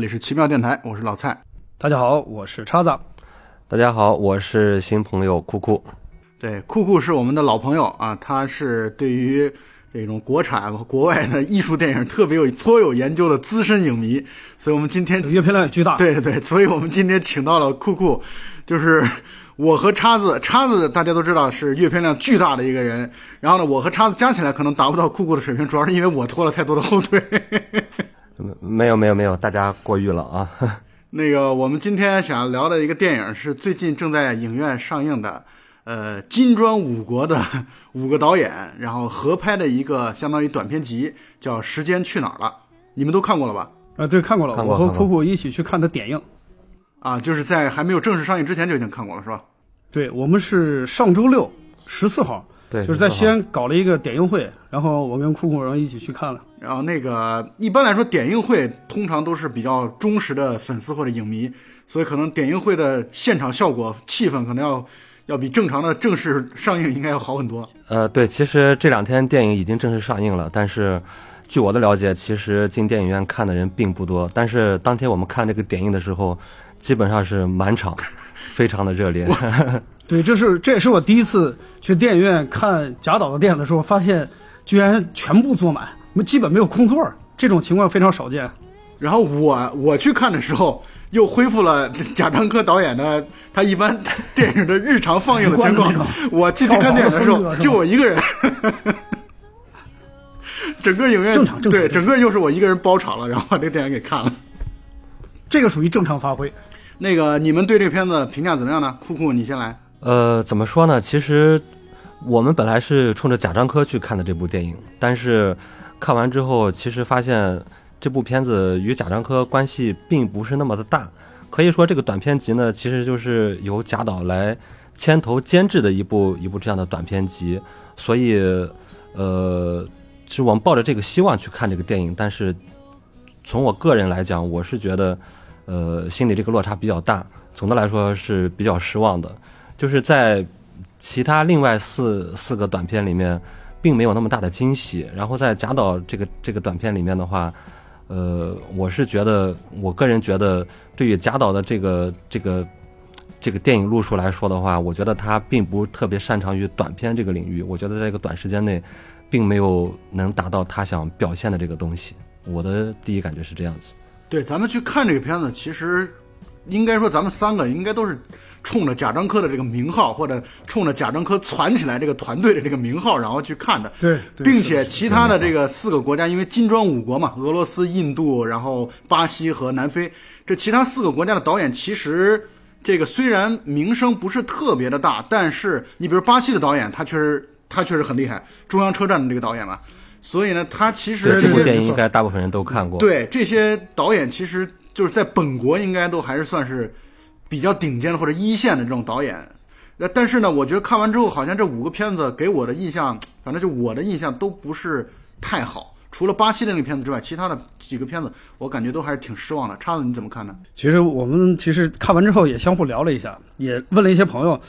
这里是奇妙电台，我是老蔡。大家好，我是叉子。大家好，我是新朋友酷酷。对，酷酷是我们的老朋友啊，他是对于这种国产和国外的艺术电影特别有颇有研究的资深影迷，所以我们今天阅片量也巨大。对 对对，所以我们今天请到了酷酷，就是 我和叉子，叉子大家都知道是阅片量巨大的一个人，然后呢，我和叉子加起来可能达不到酷酷的水平，主要是因为我拖了太多的后腿。没有没有没有，大家过誉了啊。那个，我们今天想聊的一个电影是最近正在影院上映的，呃，金砖五国的 五个导演，然后合拍的一个相当于短片集，叫《时间去哪儿了》。你们都看过了吧？啊，对，看过了。我和酷酷一起去看的点映。啊，就是在还没有正式上映之前就已经看过了，是吧？对，我们是上周六十四号。对，就是在西安搞了一个点映会，然后我跟酷酷然后一起去看了。然后那个一般来说，点映会通常都是比较忠实的粉丝或者影迷，所以可能点映会的现场效果、气氛可能要要比正常的正式上映应该要好很多。呃，对，其实这两天电影已经正式上映了，但是据我的了解，其实进电影院看的人并不多。但是当天我们看这个点映的时候，基本上是满场，非常的热烈。对，这是这也是我第一次去电影院看贾导的电影的时候，发现居然全部坐满，基本没有空座，这种情况非常少见。然后我我去看的时候，又恢复了贾樟柯导演的他一般电影的日常放映的情况。我进去看电影的时候，就我一个人，整个影院正常对，整个又是我一个人包场了，然后把这个电影给看了。这个属于正常发挥。那个你们对这片子评价怎么样呢？酷酷，你先来。呃，怎么说呢？其实我们本来是冲着贾樟柯去看的这部电影，但是看完之后，其实发现这部片子与贾樟柯关系并不是那么的大。可以说，这个短片集呢，其实就是由贾导来牵头监制的一部一部这样的短片集。所以，呃，是我们抱着这个希望去看这个电影。但是从我个人来讲，我是觉得，呃，心里这个落差比较大。总的来说是比较失望的。就是在其他另外四四个短片里面，并没有那么大的惊喜。然后在贾导这个这个短片里面的话，呃，我是觉得，我个人觉得，对于贾导的这个这个这个电影路数来说的话，我觉得他并不特别擅长于短片这个领域。我觉得在这个短时间内，并没有能达到他想表现的这个东西。我的第一感觉是这样子。对，咱们去看这个片子，其实。应该说，咱们三个应该都是冲着贾樟柯的这个名号，或者冲着贾樟柯攒起来这个团队的这个名号，然后去看的。对，并且其他的这个四个国家，因为金砖五国嘛，俄罗斯、印度，然后巴西和南非，这其他四个国家的导演，其实这个虽然名声不是特别的大，但是你比如巴西的导演，他确实他确实很厉害，中央车站的这个导演嘛，所以呢，他其实这些电影应该大部分人都看过。对，这些导演其实。就是在本国应该都还是算是比较顶尖的或者一线的这种导演，呃，但是呢，我觉得看完之后，好像这五个片子给我的印象，反正就我的印象都不是太好。除了巴西的那个片子之外，其他的几个片子我感觉都还是挺失望的。叉子你怎么看呢？其实我们其实看完之后也相互聊了一下，也问了一些朋友，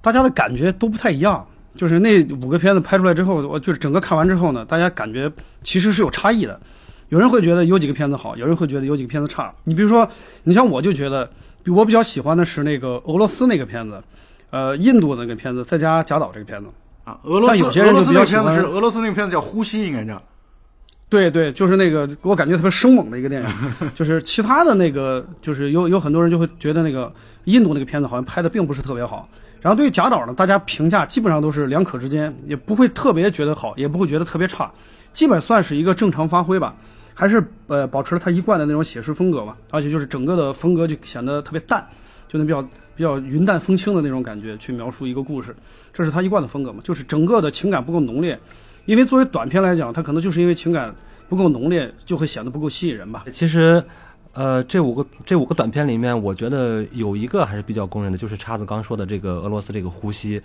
大家的感觉都不太一样。就是那五个片子拍出来之后，我就是整个看完之后呢，大家感觉其实是有差异的。有人会觉得有几个片子好，有人会觉得有几个片子差。你比如说，你像我就觉得，我比较喜欢的是那个俄罗斯那个片子，呃，印度那个片子，再加贾导这个片子啊。俄罗斯俄罗斯那个片子是俄罗斯那个片子叫《呼吸》，应该叫。对对，就是那个给我感觉特别生猛的一个电影。就是其他的那个，就是有有很多人就会觉得那个印度那个片子好像拍的并不是特别好。然后对于贾导呢，大家评价基本上都是两可之间，也不会特别觉得好，也不会觉得特别差，基本算是一个正常发挥吧。还是呃保持了他一贯的那种写实风格嘛，而且就是整个的风格就显得特别淡，就那比较比较云淡风轻的那种感觉去描述一个故事，这是他一贯的风格嘛，就是整个的情感不够浓烈，因为作为短片来讲，它可能就是因为情感不够浓烈，就会显得不够吸引人吧。其实，呃，这五个这五个短片里面，我觉得有一个还是比较公认的，就是叉子刚说的这个俄罗斯这个呼吸，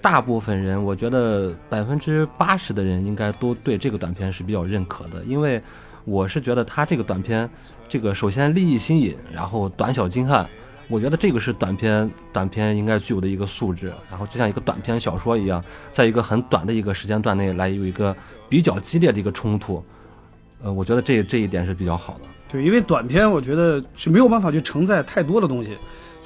大部分人我觉得百分之八十的人应该都对这个短片是比较认可的，因为。我是觉得他这个短片，这个首先立意新颖，然后短小精悍，我觉得这个是短片短片应该具有的一个素质。然后就像一个短篇小说一样，在一个很短的一个时间段内来有一个比较激烈的一个冲突，呃，我觉得这这一点是比较好的。对，因为短片我觉得是没有办法去承载太多的东西，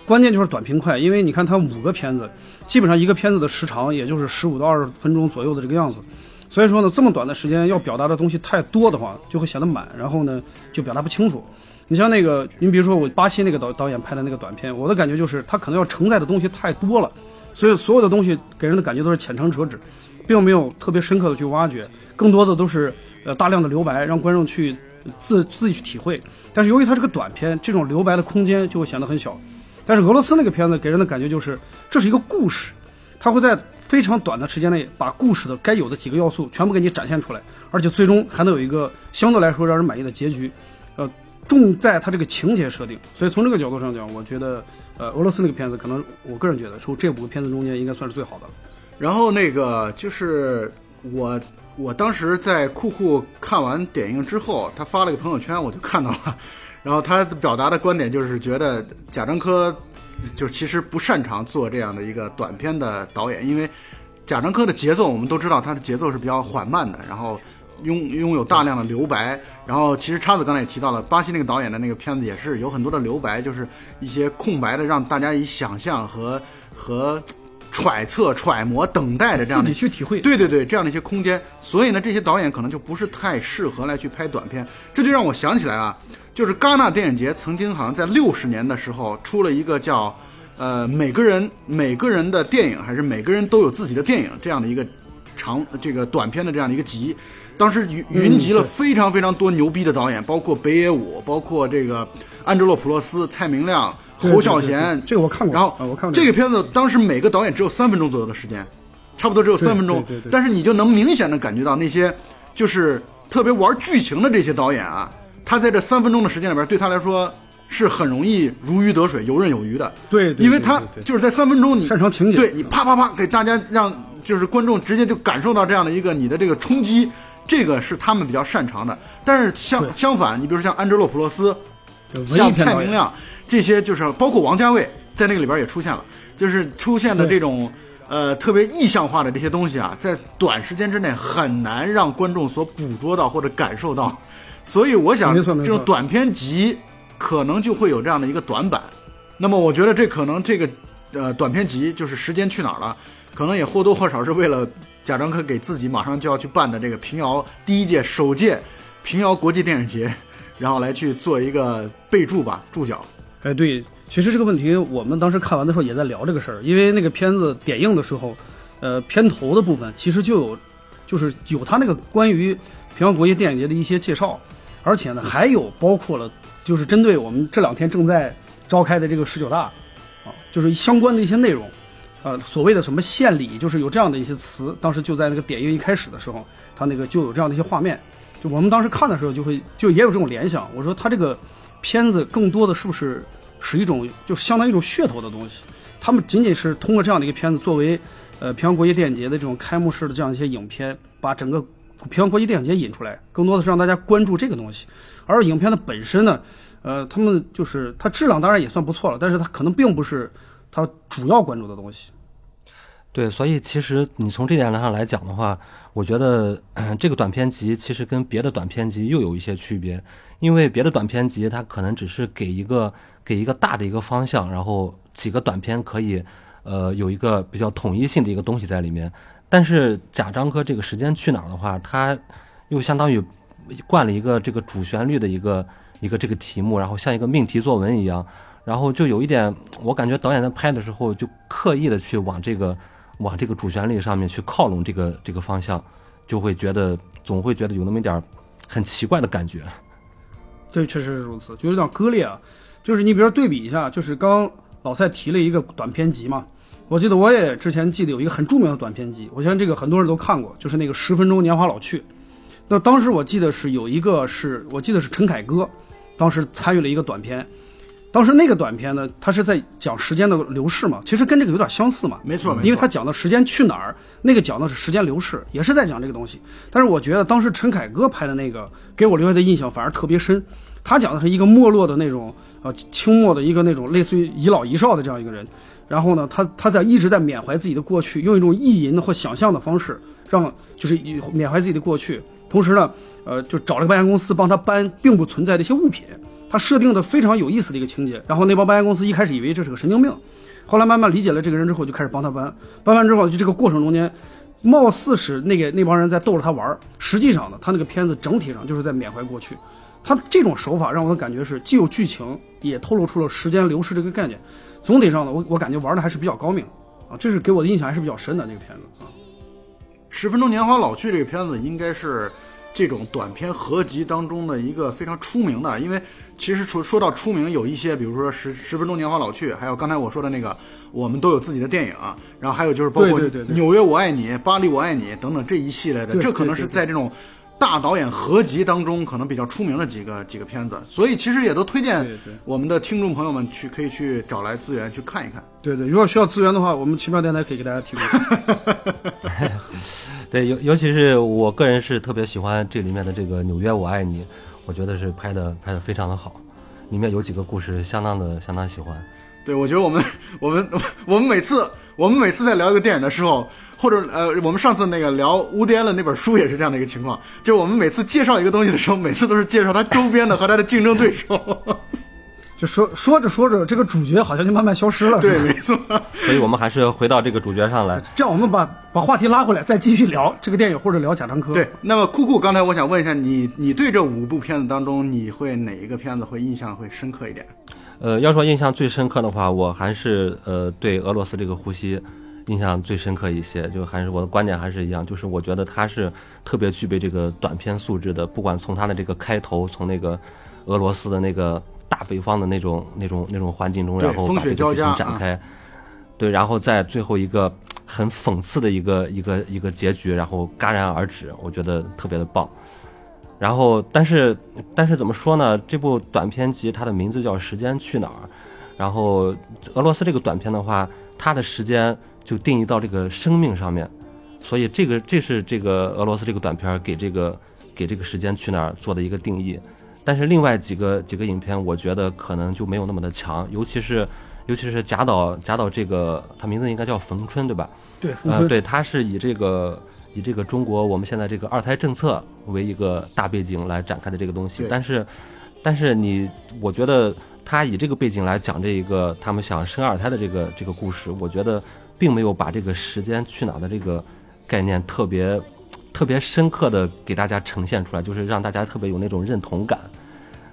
关键就是短平快。因为你看它五个片子，基本上一个片子的时长也就是十五到二十分钟左右的这个样子，所以说呢，这么短的时间要表达的东西太多的话，就会显得满，然后呢就表达不清楚。你像那个，你比如说我巴西那个导导演拍的那个短片，我的感觉就是他可能要承载的东西太多了，所以所有的东西给人的感觉都是浅尝辄止，并没有特别深刻的去挖掘，更多的都是呃大量的留白，让观众去自自己去体会。但是由于它是个短片，这种留白的空间就会显得很小。但是俄罗斯那个片子给人的感觉就是这是一个故事，它会在非常短的时间内把故事的该有的几个要素全部给你展现出来，而且最终还能有一个相对来说让人满意的结局。呃，重在它这个情节设定，所以从这个角度上讲，我觉得呃俄罗斯那个片子可能我个人觉得，从这五个片子中间应该算是最好的了。然后那个就是我，我当时在酷酷看完点映之后，他发了个朋友圈，我就看到了。然后他表达的观点就是觉得贾樟柯就其实不擅长做这样的一个短片的导演，因为贾樟柯的节奏我们都知道，他的节奏是比较缓慢的，然后拥拥有大量的留白。然后其实叉子刚才也提到了，巴西那个导演的那个片子也是有很多的留白，就是一些空白的，让大家以想象和和揣测、揣摩、等待的这样自的己去体会。对对对，这样的一些空间，所以呢，这些导演可能就不是太适合来去拍短片。这就让我想起来啊，就是戛纳电影节曾经好像在六十年的时候出了一个叫呃每个人每个人的电影，还是每个人都有自己的电影这样的一个长这个短片的这样的一个集。当时云云集了非常非常多牛逼的导演，包括北野武，包括这个安哲洛普洛斯、蔡明亮、侯孝贤对，这个我看过然后啊我看过这个片子当时每个导演只有三分钟左右的时间，差不多只有三分钟对对对，但是你就能明显的感觉到那些就是特别玩剧情的这些导演啊，他在这三分钟的时间里边，对他来说是很容易如鱼得水、游刃有余的。对对因为他就是在三分钟你擅长情节对你啪啪啪给大家让就是观众直接就感受到这样的一个你的这个冲击，这个是他们比较擅长的。但是相相反，你比如说像安哲洛普洛斯，像蔡明亮这些，就是包括王家卫在那个里边也出现了，就是出现的这种呃特别意象化的这些东西啊，在短时间之内很难让观众所捕捉到或者感受到，所以我想这种短片集可能就会有这样的一个短板。那么我觉得这可能这个呃短片集就是时间去哪儿了，可能也或多或少是为了贾樟柯给自己马上就要去办的这个平遥第一届首届平遥国际电影节，然后来去做一个备注吧，注脚。哎，对，其实这个问题我们当时看完的时候也在聊这个事儿，因为那个片子点映的时候，呃，片头的部分其实就有，就是有他那个关于平遥国际电影节的一些介绍，而且呢，还有包括了就是针对我们这两天正在召开的这个十九大，啊，就是相关的一些内容，呃，所谓的什么献礼，就是有这样的一些词，当时就在那个点映一开始的时候，他那个就有这样的一些画面，就我们当时看的时候就会就也有这种联想，我说他这个片子更多的是不是是一种就相当于一种噱头的东西？他们仅仅是通过这样的一个片子作为呃平遥国际电影节的这种开幕式的这样一些影片，把整个平安国际电影节引出来，更多的是让大家关注这个东西。而影片的本身呢，呃，他们就是它质量当然也算不错了，但是它可能并不是它主要关注的东西。对，所以其实你从这点上来讲的话，我觉得、这个短片集其实跟别的短片集又有一些区别，因为别的短片集它可能只是给一个给一个大的一个方向，然后几个短片可以呃有一个比较统一性的一个东西在里面，但是贾樟柯这个时间去哪儿的话，他又相当于灌了一个这个主旋律的一个一个这个题目，然后像一个命题作文一样，然后就有一点，我感觉导演在拍的时候就刻意的去往这个往这个主旋律上面去靠拢这个这个方向，就会觉得总会觉得有那么一点很奇怪的感觉。对，确实是如此，就有点割裂啊。就是你比如说对比一下，就是刚老蔡提了一个短片集嘛，我记得我也之前记得有一个很著名的短片集，我相信这个很多人都看过，就是那个《十分钟年华老去》。那当时我记得是有一个是我记得是陈凯歌，当时参与了一个短片。当时那个短片呢，他是在讲时间的流逝嘛，其实跟这个有点相似嘛。没错没错因为他讲的时间去哪儿，那个讲的是时间流逝，也是在讲这个东西。但是我觉得当时陈凯歌拍的那个给我留下的印象反而特别深，他讲的是一个没落的那种呃清末的一个那种类似于遗老遗少的这样一个人，然后呢，他他在一直在缅怀自己的过去，用一种意淫或想象的方式，让就是以缅怀自己的过去，同时呢，呃，就找了个搬家公司帮他搬并不存在的一些物品。他设定的非常有意思的一个情节，然后那帮搬家公司一开始以为这是个神经病，后来慢慢理解了这个人之后，就开始帮他搬。搬完之后，就这个过程中间，貌似是那个那帮人在逗着他玩，实际上呢，他那个片子整体上就是在缅怀过去。他这种手法让我的感觉是既有剧情，也透露出了时间流逝这个概念。总体上呢，我我感觉玩的还是比较高明啊，这是给我的印象还是比较深的那个片子啊。十分钟年华老去这个片子应该是这种短片合集当中的一个非常出名的，因为其实说说到出名，有一些比如说十十分钟年华老去，还有刚才我说的那个我们都有自己的电影，然后还有就是包括纽约我爱你、巴黎我爱你等等这一系列的，对这可能是在这种大导演合集当中可能比较出名的几个几个片子，所以其实也都推荐我们的听众朋友们去可以去找来资源去看一看。对对，如果需要资源的话，我们奇妙电台可以给大家提供。对，尤尤其是我个人是特别喜欢这里面的这个《纽约我爱你》，我觉得是拍的拍的非常的好，里面有几个故事相当的相当喜欢。对，我觉得我们我们 我们每次我们每次在聊一个电影的时候，或者呃，我们上次那个聊乌迪安的那本书也是这样的一个情况，就是我们每次介绍一个东西的时候，每次都是介绍它周边的和它的竞争对手。就说说着说着，这个主角好像就慢慢消失了。对，没错。所以我们还是回到这个主角上来。这样我们把把话题拉回来，再继续聊这个电影或者聊贾樟柯。对，那么酷酷，刚才我想问一下你，你对这五部片子当中，你会哪一个片子会印象会深刻一点？呃，要说印象最深刻的话，我还是呃对俄罗斯这个呼吸印象最深刻一些。就还是我的观点还是一样，就是我觉得他是特别具备这个短片素质的。不管从他的这个开头，从那个俄罗斯的那个大北方的那种那种那种环境中，然后把这个剧情展开，对，然后在最后一个很讽刺的一个一个一个结局，然后戛然而止，我觉得特别的棒。然后，但是，但是怎么说呢？这部短片集它的名字叫《时间去哪儿》，然后俄罗斯这个短片的话，它的时间就定义到这个生命上面，所以这个这是这个俄罗斯这个短片给这个给这个时间去哪儿做的一个定义。但是另外几个几个影片，我觉得可能就没有那么的强，尤其是尤其是贾导贾导这个，他名字应该叫冯春对吧？对，冯呃，春。对，他是以这个以这个中国我们现在这个二胎政策为一个大背景来展开的这个东西，但是，但是你，我觉得他以这个背景来讲这一个他们想生二胎的这个这个故事，我觉得并没有把这个时间去哪的这个概念特别特别深刻的给大家呈现出来，就是让大家特别有那种认同感。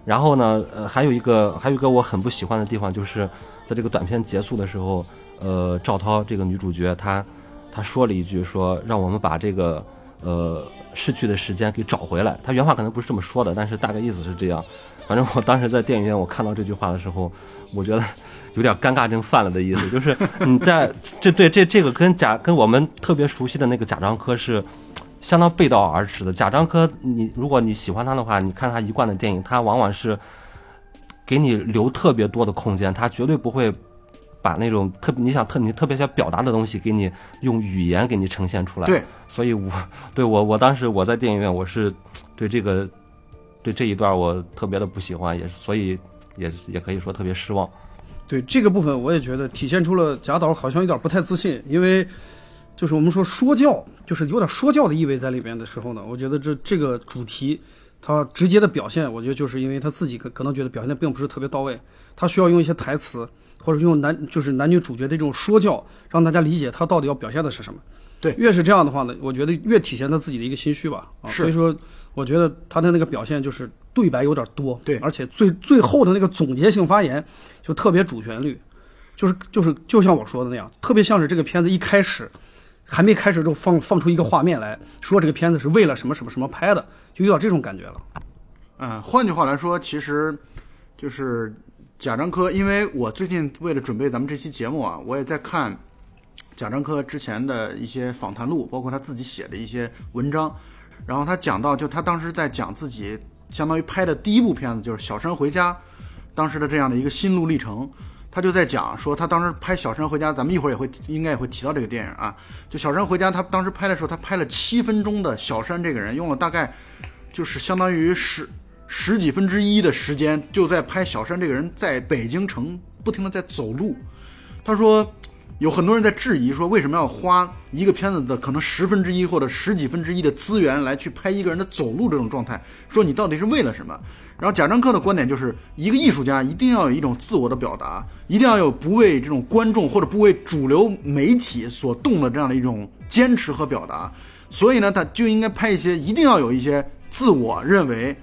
然后呢，呃，还有一个还有一个我很不喜欢的地方，就是在这个短片结束的时候，呃，赵涛这个女主角她她说了一句说让我们把这个呃逝去的时间给找回来。她原话可能不是这么说的，但是大概意思是这样。反正我当时在电影院我看到这句话的时候，我觉得有点尴尬症犯了的意思，就是你在这对这这个跟贾跟我们特别熟悉的那个贾樟柯是。相当背道而驰的。贾樟柯，你如果你喜欢他的话，你看他一贯的电影，他往往是给你留特别多的空间，他绝对不会把那种特你想特你特别想表达的东西给你用语言给你呈现出来。对，所以我对我我当时我在电影院我是对这个对这一段我特别的不喜欢，也是所以也也可以说特别失望。对这个部分，我也觉得体现出了贾导好像有点不太自信，因为就是我们说说教，就是有点说教的意味在里边的时候呢，我觉得这这个主题，他直接的表现，我觉得就是因为他自己可可能觉得表现的并不是特别到位，他需要用一些台词，或者用男就是男女主角的这种说教，让大家理解他到底要表现的是什么。对越是这样的话呢，我觉得越体现他自己的一个心虚吧。啊，是所以说，我觉得他的那个表现就是对白有点多，对而且最最后的那个总结性发言就特别主旋律，就是就是就像我说的那样，特别像是这个片子一开始还没开始就放放出一个画面来说这个片子是为了什么什么什么拍的，就有点这种感觉了。嗯，换句话来说，其实就是贾樟柯，因为我最近为了准备咱们这期节目啊，我也在看贾樟柯之前的一些访谈录，包括他自己写的一些文章。然后他讲到，就他当时在讲自己相当于拍的第一部片子，就是《小山回家》，当时的这样的一个心路历程。他就在讲说，他当时拍《小山回家》，咱们一会儿也会应该也会提到这个电影啊。就《小山回家》，他当时拍的时候，他拍了七分钟的小山这个人，用了大概就是相当于十十几分之一的时间，就在拍小山这个人在北京城不停的在走路。他说，有很多人在质疑说，为什么要花一个片子的可能十分之一或者十几分之一的资源来去拍一个人的走路这种状态？说你到底是为了什么？然后贾樟柯的观点就是，一个艺术家一定要有一种自我的表达，一定要有不为这种观众或者不为主流媒体所动的这样的一种坚持和表达。所以呢，他就应该拍一些，一定要有一些自我认为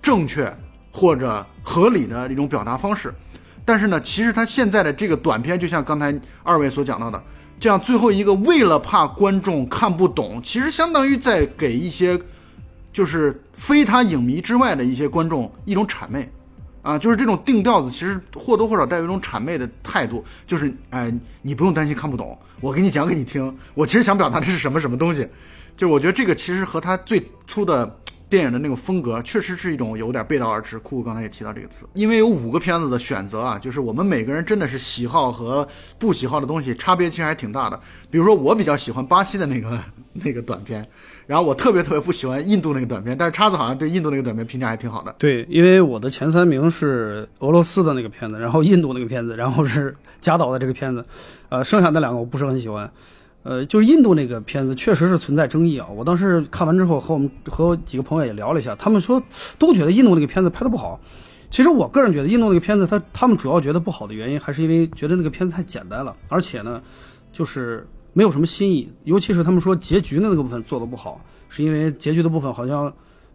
正确或者合理的一种表达方式。但是呢，其实他现在的这个短片，就像刚才二位所讲到的，这样最后一个为了怕观众看不懂，其实相当于在给一些就是非他影迷之外的一些观众一种谄媚。啊，就是这种定调子，其实或多或少带有一种谄媚的态度，就是哎，你不用担心看不懂，我给你讲给你听，我其实想表达的是什么什么东西，就我觉得这个其实和他最初的电影的那种风格，确实是一种有点背道而驰。酷酷刚才也提到这个词，因为有五个片子的选择啊，就是我们每个人真的是喜好和不喜好的东西差别其实还挺大的。比如说我比较喜欢巴西的那个那个短片，然后我特别特别不喜欢印度那个短片，但是叉子好像对印度那个短片评价还挺好的。对，因为我的前三名是俄罗斯的那个片子，然后印度那个片子，然后是 贾导的这个片子，呃，剩下那两个我不是很喜欢。呃，就是印度那个片子确实是存在争议啊。我当时看完之后，和我们和我几个朋友也聊了一下，他们说都觉得印度那个片子拍的不好。其实我个人觉得印度那个片子，他他们主要觉得不好的原因，还是因为觉得那个片子太简单了，而且呢，就是没有什么新意。尤其是他们说结局的那个部分做的不好，是因为结局的部分好像，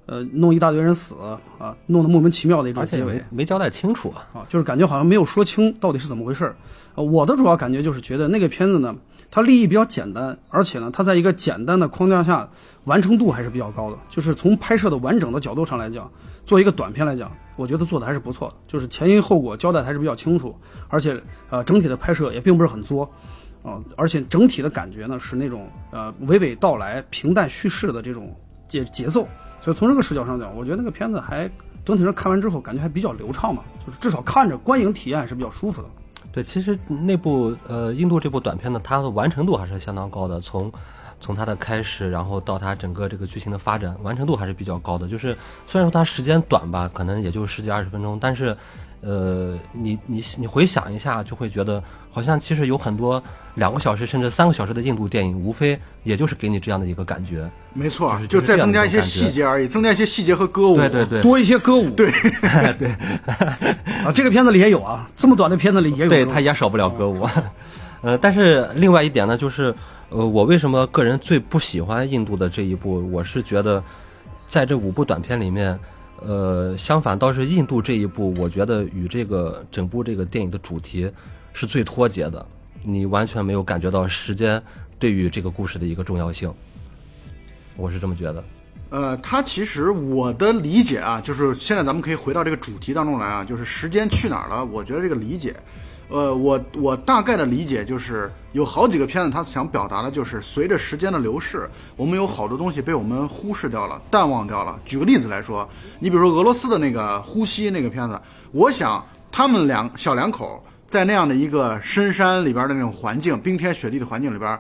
呃，弄一大堆人死啊，弄得莫名其妙的一种结尾没。没交代清楚啊。啊，就是感觉好像没有说清到底是怎么回事儿。呃，我的主要感觉就是觉得那个片子呢，它立意比较简单，而且呢，它在一个简单的框架下，完成度还是比较高的。就是从拍摄的完整的角度上来讲，做一个短片来讲，我觉得做的还是不错的，就是前因后果交代还是比较清楚，而且呃，整体的拍摄也并不是很作。啊、而且整体的感觉呢是那种呃娓娓道来、平淡叙事的这种节节奏，所以从这个视角上讲，我觉得那个片子还整体上看完之后感觉还比较流畅嘛，就是至少看着观影体验是比较舒服的。对，其实那部呃印度这部短片呢，它的完成度还是相当高的，从从它的开始，然后到它整个这个剧情的发展，完成度还是比较高的。就是虽然说它时间短吧，可能也就十几二十分钟，但是呃，你你你回想一下，就会觉得好像其实有很多两个小时甚至三个小时的印度电影，无非也就是给你这样的一个感觉。没错就是，就再增加一些细节而已，增加一些细节和歌舞。对对对，多一些歌舞，对对 啊，这个片子里也有啊，这么短的片子里也有对，种，它也少不了歌舞。呃，但是另外一点呢，就是呃，我为什么个人最不喜欢印度的这一部？我是觉得，在这五部短片里面，呃，相反倒是印度这一部，我觉得与这个整部这个电影的主题是最脱节的。你完全没有感觉到时间对于这个故事的一个重要性，我是这么觉得。呃，它其实我的理解啊，就是现在咱们可以回到这个主题当中来啊，就是时间去哪儿了？我觉得这个理解，呃，我我大概的理解就是有好几个片子，它想表达的就是随着时间的流逝，我们有好多东西被我们忽视掉了、淡忘掉了。举个例子来说，你比如说俄罗斯的那个《呼吸》那个片子，我想他们两小两口在那样的一个深山里边的那种环境，冰天雪地的环境里边，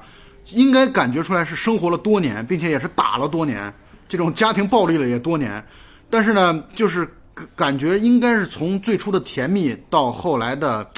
应该感觉出来是生活了多年，并且也是打了多年。这种家庭暴力了也多年，但是呢，就是感觉应该是从最初的甜蜜到后来的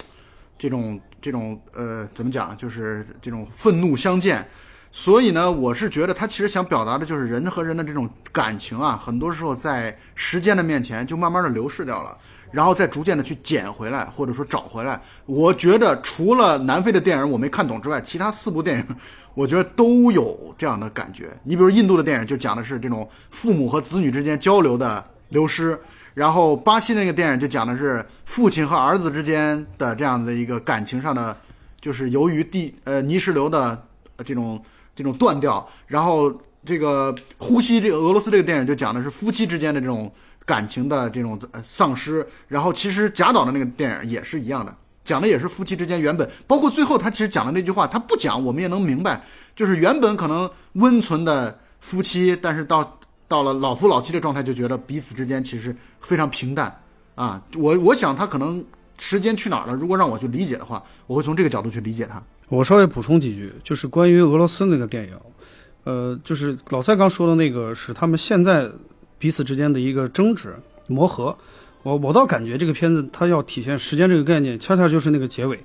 这种这种呃怎么讲，就是这种愤怒相见。所以呢，我是觉得他其实想表达的就是人和人的这种感情啊，很多时候在时间的面前就慢慢的流逝掉了，然后再逐渐的去捡回来，或者说找回来。我觉得除了南非的电影我没看懂之外，其他四部电影我觉得都有这样的感觉。你比如印度的电影就讲的是这种父母和子女之间交流的流失，然后巴西那个电影就讲的是父亲和儿子之间的这样的一个感情上的，就是由于地呃泥石流的这种这种断掉，然后这个呼吸这个俄罗斯这个电影就讲的是夫妻之间的这种感情的这种呃丧失，然后其实贾导的那个电影也是一样的。讲的也是夫妻之间原本，包括最后他其实讲的那句话，他不讲我们也能明白，就是原本可能温存的夫妻，但是到到了老夫老妻的状态，就觉得彼此之间其实非常平淡啊。我我想他可能时间去哪儿了？如果让我去理解的话，我会从这个角度去理解他。我稍微补充几句，就是关于俄罗斯那个电影，呃，就是老蔡刚说的那个是他们现在彼此之间的一个争执磨合。我我倒感觉这个片子它要体现时间这个概念，恰恰就是那个结尾，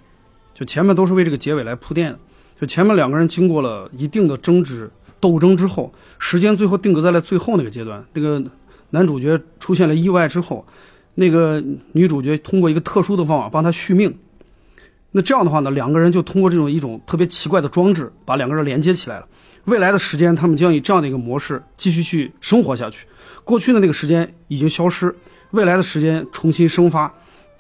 就前面都是为这个结尾来铺垫。就前面两个人经过了一定的争执斗争之后，时间最后定格在了最后那个阶段。那个男主角出现了意外之后，那个女主角通过一个特殊的方法帮他续命。那这样的话呢，两个人就通过这种一种特别奇怪的装置，把两个人连接起来了。未来的时间，他们将以这样的一个模式继续去生活下去。过去的那个时间已经消失，未来的时间重新生发，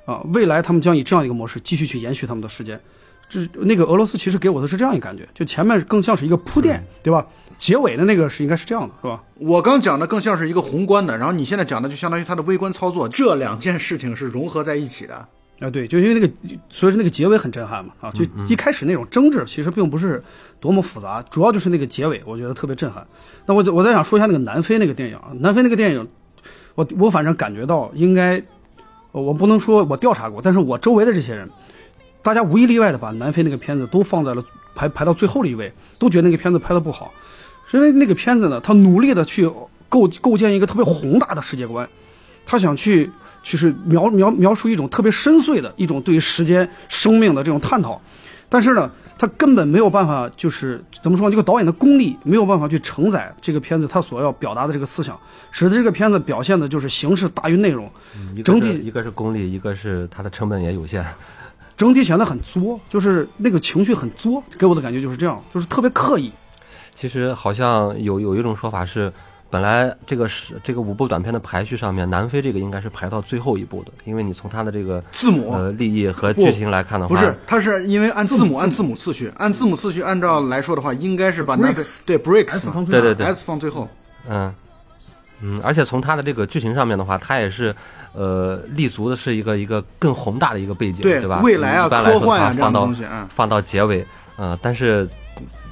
啊，未来他们将以这样一个模式继续去延续他们的时间。这那个俄罗斯其实给我的是这样一个感觉，就前面更像是一个铺垫，对吧？结尾的那个是应该是这样的，是吧？我刚讲的更像是一个宏观的，然后你现在讲的就相当于它的微观操作，这两件事情是融合在一起的。啊，对，就因为那个，所以说那个结尾很震撼嘛，啊，就一开始那种争执其实并不是多么复杂，主要就是那个结尾，我觉得特别震撼。那我我再想说一下那个南非那个电影，南非那个电影，我我反正感觉到应该，我不能说我调查过，但是我周围的这些人，大家无一例外的把南非那个片子都放在了排排到最后的一位，都觉得那个片子拍的不好，是因为那个片子呢，他努力的去构构建一个特别宏大的世界观，他想去。就是描描描述一种特别深邃的一种对于时间、生命的这种探讨，但是呢，他根本没有办法，就是怎么说，这个导演的功力没有办法去承载这个片子他所要表达的这个思想，使得这个片子表现的就是形式大于内容，整体一个是功力，一个是它的成本也有限，整体显得很作，就是那个情绪很作，给我的感觉就是这样，就是特别刻意。其实好像有有一种说法是。本来这个是这个五部短片的排序上面，南非这个应该是排到最后一部的，因为你从它的这个字母。呃立意和剧情来看的话，不是，它是因为按字母按字母次序，按字母次序按照来说的话，应该是把南非对 breaks 对对对。S 放最后，嗯。嗯，而且从它的这个剧情上面的话，它也是呃立足的是一个一个更宏大的一个背景，对吧？未来啊，科幻啊，放到东西放到结尾，嗯，但是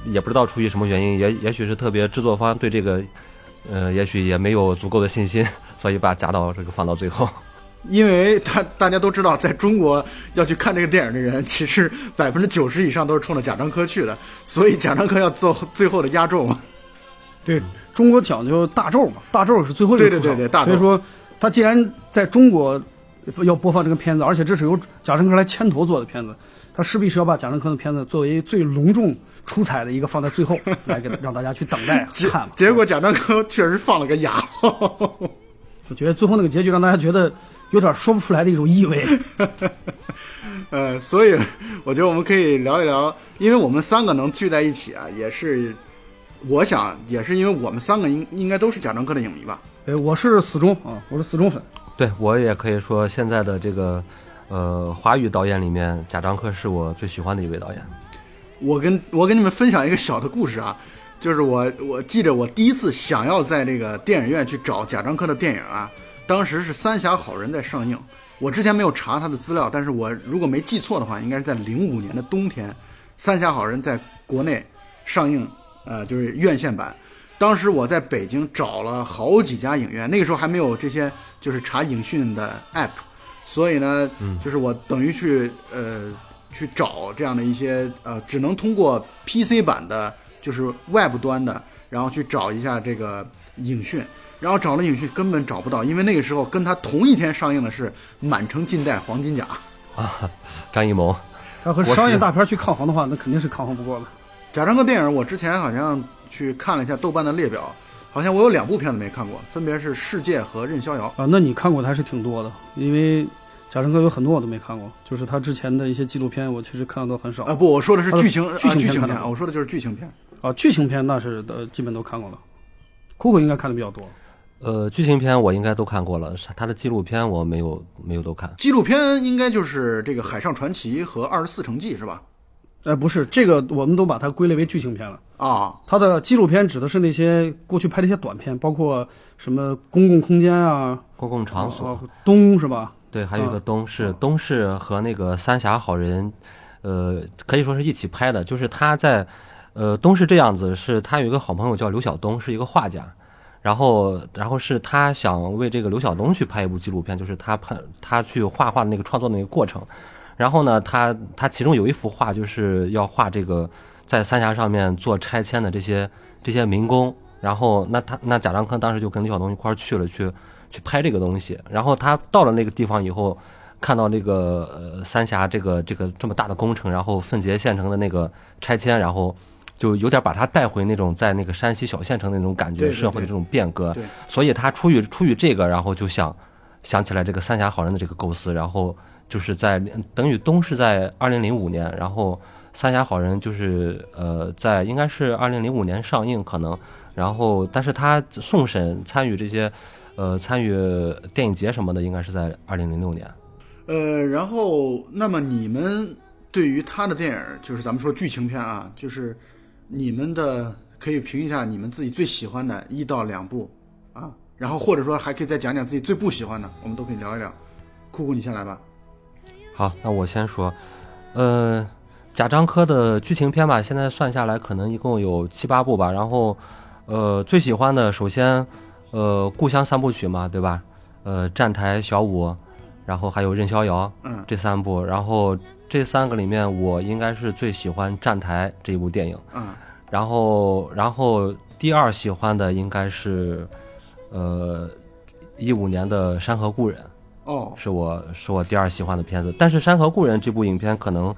也不知道出于什么原因，也也许是特别制作方对这个。呃，也许也没有足够的信心，所以把贾导这个放到最后。因为他大家都知道，在中国要去看这个电影的人，其实百分之九十以上都是冲着贾樟柯去的，所以贾樟柯要做最后的压轴嘛。对中国讲究大轴嘛，大轴是最后一个对对对对，大。所以说，他既然在中国要播放这个片子，而且这是由贾樟柯来牵头做的片子，他势必是要把贾樟柯的片子作为最隆重。出彩的一个放在最后 来给让大家去等待看，结果贾樟柯确实放了个哑，我觉得最后那个结局让大家觉得有点说不出来的一种意味。呃，所以我觉得我们可以聊一聊，因为我们三个能聚在一起啊，也是我想也是因为我们三个应应该都是贾樟柯的影迷吧？哎，我是死忠啊，我是死忠粉。对我也可以说，现在的这个呃华语导演里面，贾樟柯是我最喜欢的一位导演。我跟我跟你们分享一个小的故事啊，就是我我记得我第一次想要在这个电影院去找贾樟柯的电影啊，当时是《三峡好人》在上映。我之前没有查他的资料，但是我如果没记错的话，应该是在零五年的冬天，《三峡好人》在国内上映，呃，就是院线版。当时我在北京找了好几家影院，那个时候还没有这些就是查影讯的 app，所以呢，就是我等于去呃。去找这样的一些呃，只能通过 PC 版的，就是 Web 端的，然后去找一下这个影讯，然后找了影讯根本找不到，因为那个时候跟他同一天上映的是《满城尽带黄金甲》啊，张艺谋。要和商业大片去抗衡的话，那肯定是抗衡不过了。贾樟柯电影，我之前好像去看了一下豆瓣的列表，好像我有两部片子没看过，分别是《世界》和《任逍遥》啊。那你看过的还是挺多的，因为。贾樟柯有很多我都没看过，就是他之前的一些纪录片，我其实看的都很少。啊，不，我说的是剧情剧情片，我说的就是剧情片。啊，剧情片那是呃基本都看过了。酷酷应该看的比较多。呃，剧情片我应该都看过了，他的纪录片我没有没有都看。纪录片应该就是这个《海上传奇》和《二十四城记》是吧？呃，不是，这个我们都把它归类为剧情片了啊。他的纪录片指的是那些过去拍的一些短片，包括什么公共空间啊、公共场所、东是吧？对，还有一个东市，东市和那个三峡好人，呃，可以说是一起拍的。就是他在，呃，东市这样子，是他有一个好朋友叫刘晓东，是一个画家，然后，然后是他想为这个刘晓东去拍一部纪录片，就是他拍他去画画的那个创作那个过程。然后呢，他他其中有一幅画就是要画这个在三峡上面做拆迁的这些这些民工。然后那他那贾樟柯当时就跟刘晓东一块儿去了去。去拍这个东西，然后他到了那个地方以后，看到这个呃三峡这个这个这么大的工程，然后奉节县城的那个拆迁，然后就有点把他带回那种在那个山西小县城的那种感觉，社会的这种变革。所以他出于出于这个，然后就想想起来这个三峡好人的这个构思，然后就是在等于东是在二零零五年，然后三峡好人就是呃在应该是二零零五年上映可能，然后但是他送审参与这些呃参与电影节什么的，应该是在二零零六年。呃，然后那么你们对于他的电影，就是咱们说剧情片啊，就是你们的可以评一下你们自己最喜欢的一到两部啊，然后或者说还可以再讲讲自己最不喜欢的，我们都可以聊一聊。酷酷，你先来吧。好，那我先说，呃，贾樟柯的剧情片吧，现在算下来可能一共有七八部吧。然后，呃，最喜欢的首先，呃，故乡三部曲嘛，对吧？呃，站台、小五，然后还有任逍遥嗯这三部。然后这三个里面，我应该是最喜欢站台这一部电影。嗯然后，然后第二喜欢的应该是，呃，一五年的《山河故人》。哦，是我是我第二喜欢的片子。但是《山河故人》这部影片可能，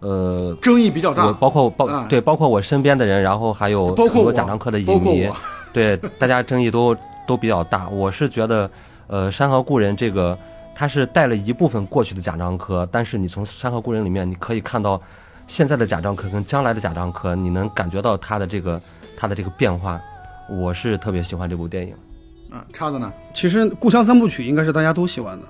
呃，争议比较我大，包括包、啊对包括我身边的人，然后还有很多包括我贾樟柯的影迷 对大家争议都都比较大。我是觉得，呃，《山河故人》这个它是带了一部分过去的贾樟柯，但是你从《山河故人》里面你可以看到现在的贾樟柯跟将来的贾樟柯，你能感觉到他的这个他的这个变化。我是特别喜欢这部电影。嗯，叉子呢？其实《故乡三部曲》应该是大家都喜欢的。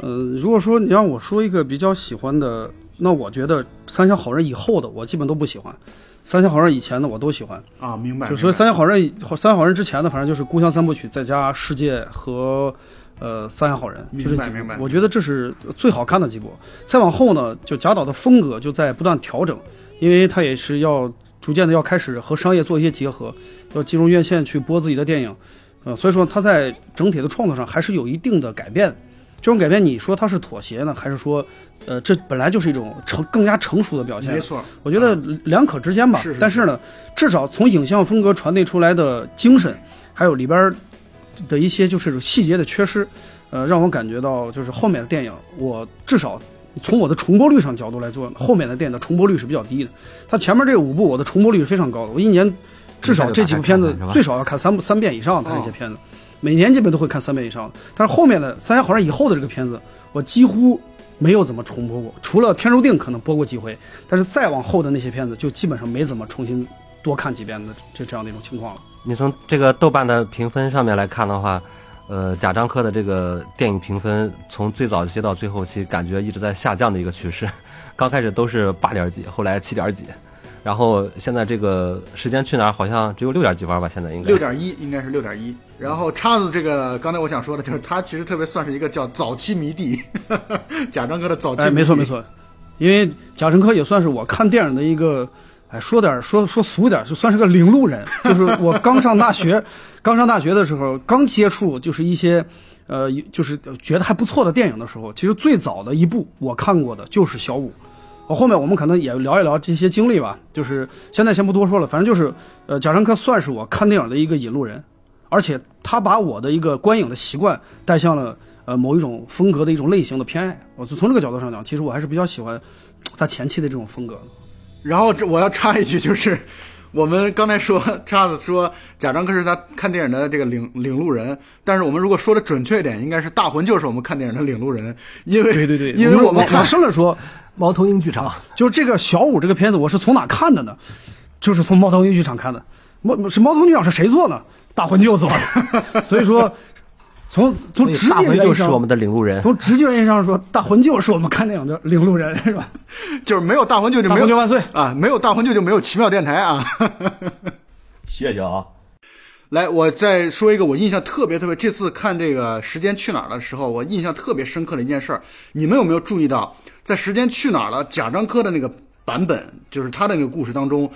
呃，如果说你让我说一个比较喜欢的，那我觉得《三峡好人》以后的我基本都不喜欢，《三峡好人》以前的我都喜欢。啊，明白。就所以三峡好人》以，《三峡好人》之前的，反正就是《故乡三部曲》，再加《世界》和呃《三峡好人》，就这几部明白明白我觉得这是最好看的几部。再往后呢，就贾导的风格就在不断调整，因为他也是要逐渐的要开始和商业做一些结合，要进入院线去播自己的电影。呃，所以说他在整体的创作上还是有一定的改变。这种改变，你说它是妥协呢，还是说，呃，这本来就是一种成更加成熟的表现？没错，我觉得两可之间吧。是是但是呢，至少从影像风格传递出来的精神，还有里边的一些就是细节的缺失，呃，让我感觉到就是后面的电影，我至少从我的重播率上角度来做，后面的电影的重播率是比较低的。它前面这五部我的重播率是非常高的，我一年至少这几部片子最少要看三部三遍以上的哦这些片子，每年基本都会看三遍以上的。但是后面的《三峡好汉》以后的这个片子，我几乎没有怎么重播过，除了《天注定》可能播过几回，但是再往后的那些片子就基本上没怎么重新多看几遍的这这样的一种情况了。你从这个豆瓣的评分上面来看的话，呃，贾樟柯的这个电影评分从最早期到最后期，感觉一直在下降的一个趋势。刚开始都是八点几，后来七点几，然后现在这个《时间去哪儿》好像只有六点几分吧？现在应该六点一应该是六点一。然后叉子这个，刚才我想说的就是，他其实特别算是一个叫早期迷弟，贾樟柯的早期迷哎，没错没。错，因为贾樟柯也算是我看电影的一个，哎，说点儿说说俗点儿，就算是个领路人。就是我刚上大学，刚上大学的时候，刚接触就是一些，呃，就是觉得还不错的电影的时候，其实最早的一部我看过的就是《小五》。我后面我们可能也聊一聊这些经历吧，就是现在先不多说了，反正就是，呃，贾樟柯算是我看电影的一个引路人，而且他把我的一个观影的习惯带向了呃某一种风格的一种类型的偏爱。我就从这个角度上讲，其实我还是比较喜欢他前期的这种风格。然后这我要插一句，就是我们刚才说叉子说贾樟柯是他看电影的这个领领路人，但是我们如果说的准确一点，应该是大魂就是我们看电影的领路人，因为对对对，因为我们看往深了说，猫头鹰剧场，就是这个小五这个片子，我是从哪看的呢？就是从猫头鹰剧场看的。猫是猫头鹰剧场是谁做的？大魂舅做的。所以说，从从直接原因上，就是我们的领路人。从直觉原因上说，大魂舅是我们看电影的领路人，是吧？就是没有大魂舅就没有魂舅万岁！啊，没有大魂舅就没有奇妙电台啊。谢谢啊。来，我再说一个我印象特别特别，这次看这个《时间去哪儿》的时候，我印象特别深刻的一件事儿，你们有没有注意到，在《时间去哪儿了》贾樟柯的那个版本，就是他的那个故事当中，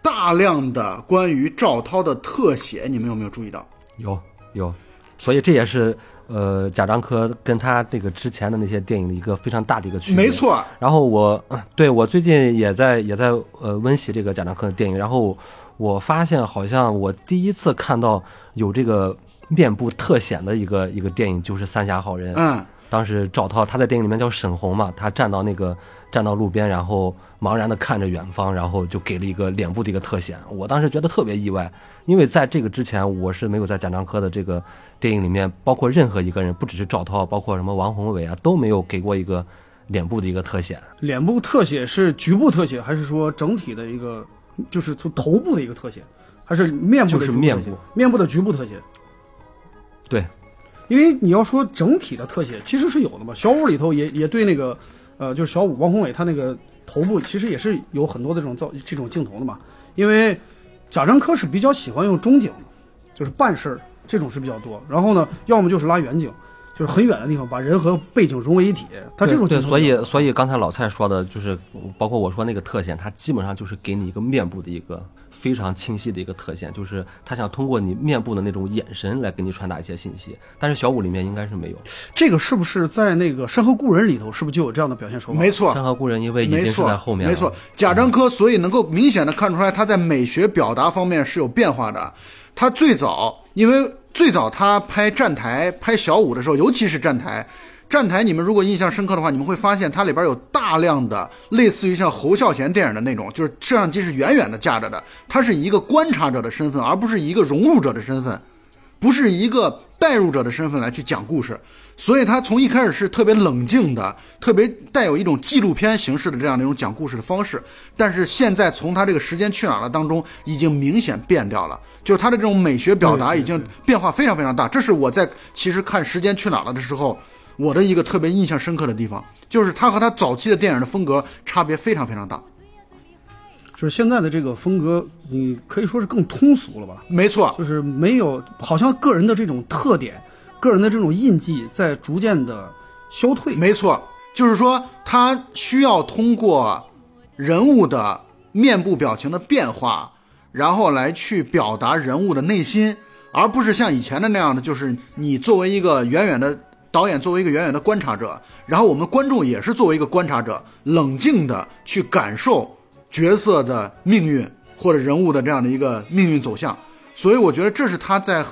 大量的关于赵涛的特写，你们有没有注意到？有有，所以这也是呃贾樟柯跟他这个之前的那些电影的一个非常大的一个区别。没。错，然后我呃对我最近也在也在呃温习这个贾樟柯的电影，然后我发现好像我第一次看到有这个面部特写的一个一个电影就是《三峡好人》。嗯，当时赵涛他在电影里面叫沈红嘛，他站到那个站到路边，然后茫然的看着远方，然后就给了一个脸部的一个特写。我当时觉得特别意外，因为在这个之前，我是没有在贾樟柯的这个电影里面，包括任何一个人，不只是赵涛，包括什么王宏伟啊，都没有给过一个脸部的一个特写。脸部特写是局部特写，还是说整体的一个，就是从头部的一个特写，还是面部的就是面部面部的局部特写？对，因为你要说整体的特写，其实是有的嘛。小五里头也也对那个，呃，就是小五王宏伟他那个头部，其实也是有很多的这种造这种镜头的嘛。因为贾樟柯是比较喜欢用中景，就是半身这种是比较多。然后呢，要么就是拉远景，就是很远的地方把人和背景融为一体。他这种对，所以所以刚才老蔡说的就是，包括我说那个特写，它基本上就是给你一个面部的一个非常清晰的一个特写，就是他想通过你面部的那种眼神来给你传达一些信息。但是小五里面应该是没有，这个是不是在那个《山河故人》里头，是不是就有这样的表现手法？没错，山河故人因为已经是，在后面了，没错，贾樟柯所以能够明显的看出来，他在美学表达方面是有变化的。他最早，因为最早他拍站台、拍小五的时候，尤其是站台，站台你们如果印象深刻的话，你们会发现它里边有大量的类似于像侯孝贤电影的那种，就是摄像机是远远的架着的，他是一个观察者的身份，而不是一个融入者的身份。不是一个代入者的身份来去讲故事，所以他从一开始是特别冷静的，特别带有一种纪录片形式的这样的一种讲故事的方式。但是现在从他这个时间去哪儿了当中，已经明显变掉了，就是他的这种美学表达已经变化非常非常大。这是我在其实看《时间去哪儿了》的时候，我的一个特别印象深刻的地方，就是他和他早期的电影的风格差别非常非常大。就是现在的这个风格，你可以说是更通俗了吧？没错，就是没有，好像个人的这种特点、个人的这种印记在逐渐的消退。没错，就是说他需要通过人物的面部表情的变化，然后来去表达人物的内心，而不是像以前的那样的，就是你作为一个远远的导演，作为一个远远的观察者，然后我们观众也是作为一个观察者，冷静的去感受角色的命运或者人物的这样的一个命运走向。所以我觉得这是他在